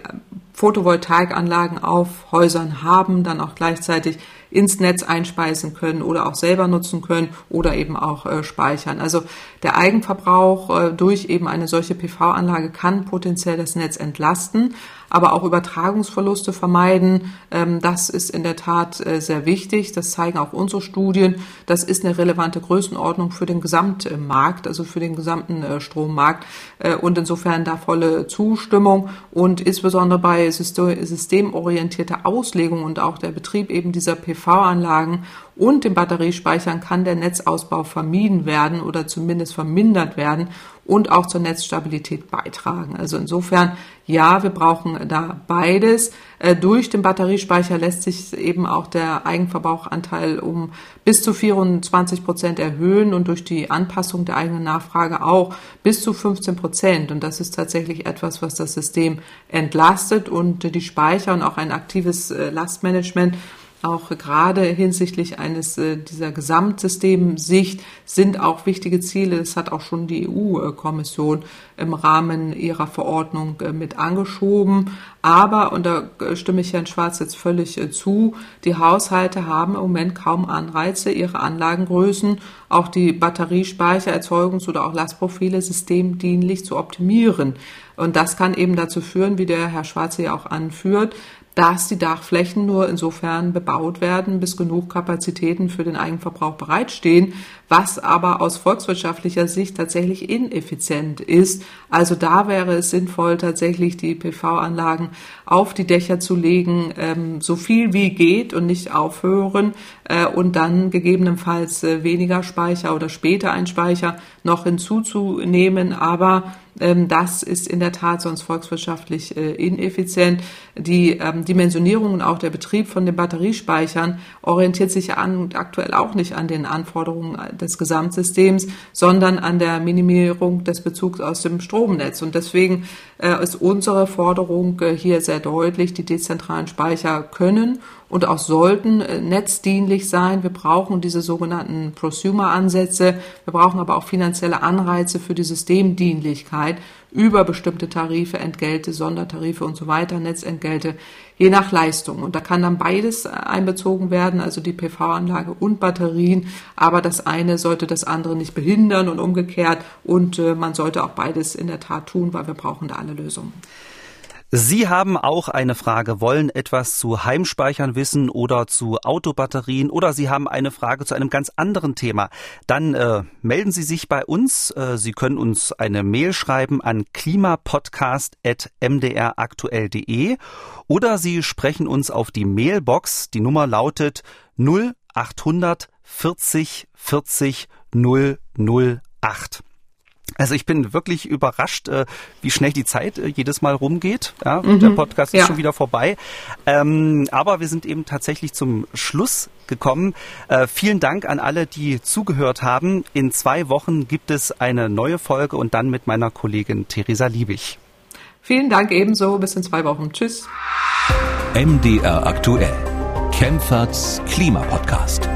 Photovoltaikanlagen auf Häusern haben, dann auch gleichzeitig ins Netz einspeisen können oder auch selber nutzen können oder eben auch äh, speichern. Also der Eigenverbrauch äh, durch eben eine solche PV-Anlage kann potenziell das Netz entlasten aber auch Übertragungsverluste vermeiden. Ähm, das ist in der Tat äh, sehr wichtig. Das zeigen auch unsere Studien. Das ist eine relevante Größenordnung für den Gesamtmarkt, also für den gesamten äh, Strommarkt. Äh, und insofern da volle Zustimmung und insbesondere bei systemorientierter Auslegung und auch der Betrieb eben dieser PV-Anlagen und dem Batteriespeichern kann der Netzausbau vermieden werden oder zumindest vermindert werden und auch zur Netzstabilität beitragen. Also insofern, ja, wir brauchen da beides. Äh, durch den Batteriespeicher lässt sich eben auch der Eigenverbrauchanteil um bis zu 24 Prozent erhöhen und durch die Anpassung der eigenen Nachfrage auch bis zu 15 Prozent. Und das ist tatsächlich etwas, was das System entlastet und die Speicher und auch ein aktives äh, Lastmanagement auch gerade hinsichtlich eines äh, dieser Gesamtsystemsicht sind auch wichtige Ziele. Das hat auch schon die EU-Kommission im Rahmen ihrer Verordnung äh, mit angeschoben. Aber, und da äh, stimme ich Herrn Schwarz jetzt völlig zu, die Haushalte haben im Moment kaum Anreize, ihre Anlagengrößen, auch die Batteriespeicher, Erzeugungs- oder auch Lastprofile systemdienlich zu optimieren. Und das kann eben dazu führen, wie der Herr Schwarze ja auch anführt, dass die Dachflächen nur insofern bebaut werden, bis genug Kapazitäten für den Eigenverbrauch bereitstehen, was aber aus volkswirtschaftlicher Sicht tatsächlich ineffizient ist. Also da wäre es sinnvoll, tatsächlich die PV-Anlagen auf die Dächer zu legen, ähm, so viel wie geht und nicht aufhören äh, und dann gegebenenfalls äh, weniger Speicher oder später ein Speicher noch hinzuzunehmen. Aber das ist in der Tat sonst volkswirtschaftlich äh, ineffizient. Die ähm, Dimensionierung und auch der Betrieb von den Batteriespeichern orientiert sich an, aktuell auch nicht an den Anforderungen des Gesamtsystems, sondern an der Minimierung des Bezugs aus dem Stromnetz. Und deswegen äh, ist unsere Forderung äh, hier sehr deutlich, die dezentralen Speicher können und auch sollten äh, netzdienlich sein. Wir brauchen diese sogenannten Prosumer-Ansätze. Wir brauchen aber auch finanzielle Anreize für die Systemdienlichkeit über bestimmte Tarife, Entgelte, Sondertarife und so weiter, Netzentgelte, je nach Leistung. Und da kann dann beides einbezogen werden, also die PV-Anlage und Batterien. Aber das eine sollte das andere nicht behindern und umgekehrt. Und äh, man sollte auch beides in der Tat tun, weil wir brauchen da alle Lösungen. Sie haben auch eine Frage, wollen etwas zu Heimspeichern wissen oder zu Autobatterien oder Sie haben eine Frage zu einem ganz anderen Thema. Dann äh, melden Sie sich bei uns. Äh, Sie können uns eine Mail schreiben an klimapodcast.mdraktuell.de oder Sie sprechen uns auf die Mailbox. Die Nummer lautet 0800 40 40 008. Also ich bin wirklich überrascht, äh, wie schnell die Zeit äh, jedes Mal rumgeht. Ja, mhm, der Podcast ist ja. schon wieder vorbei. Ähm, aber wir sind eben tatsächlich zum Schluss gekommen. Äh, vielen Dank an alle, die zugehört haben. In zwei Wochen gibt es eine neue Folge und dann mit meiner Kollegin Theresa Liebig. Vielen Dank ebenso. Bis in zwei Wochen. Tschüss. MDR aktuell. Kempferts Klimapodcast.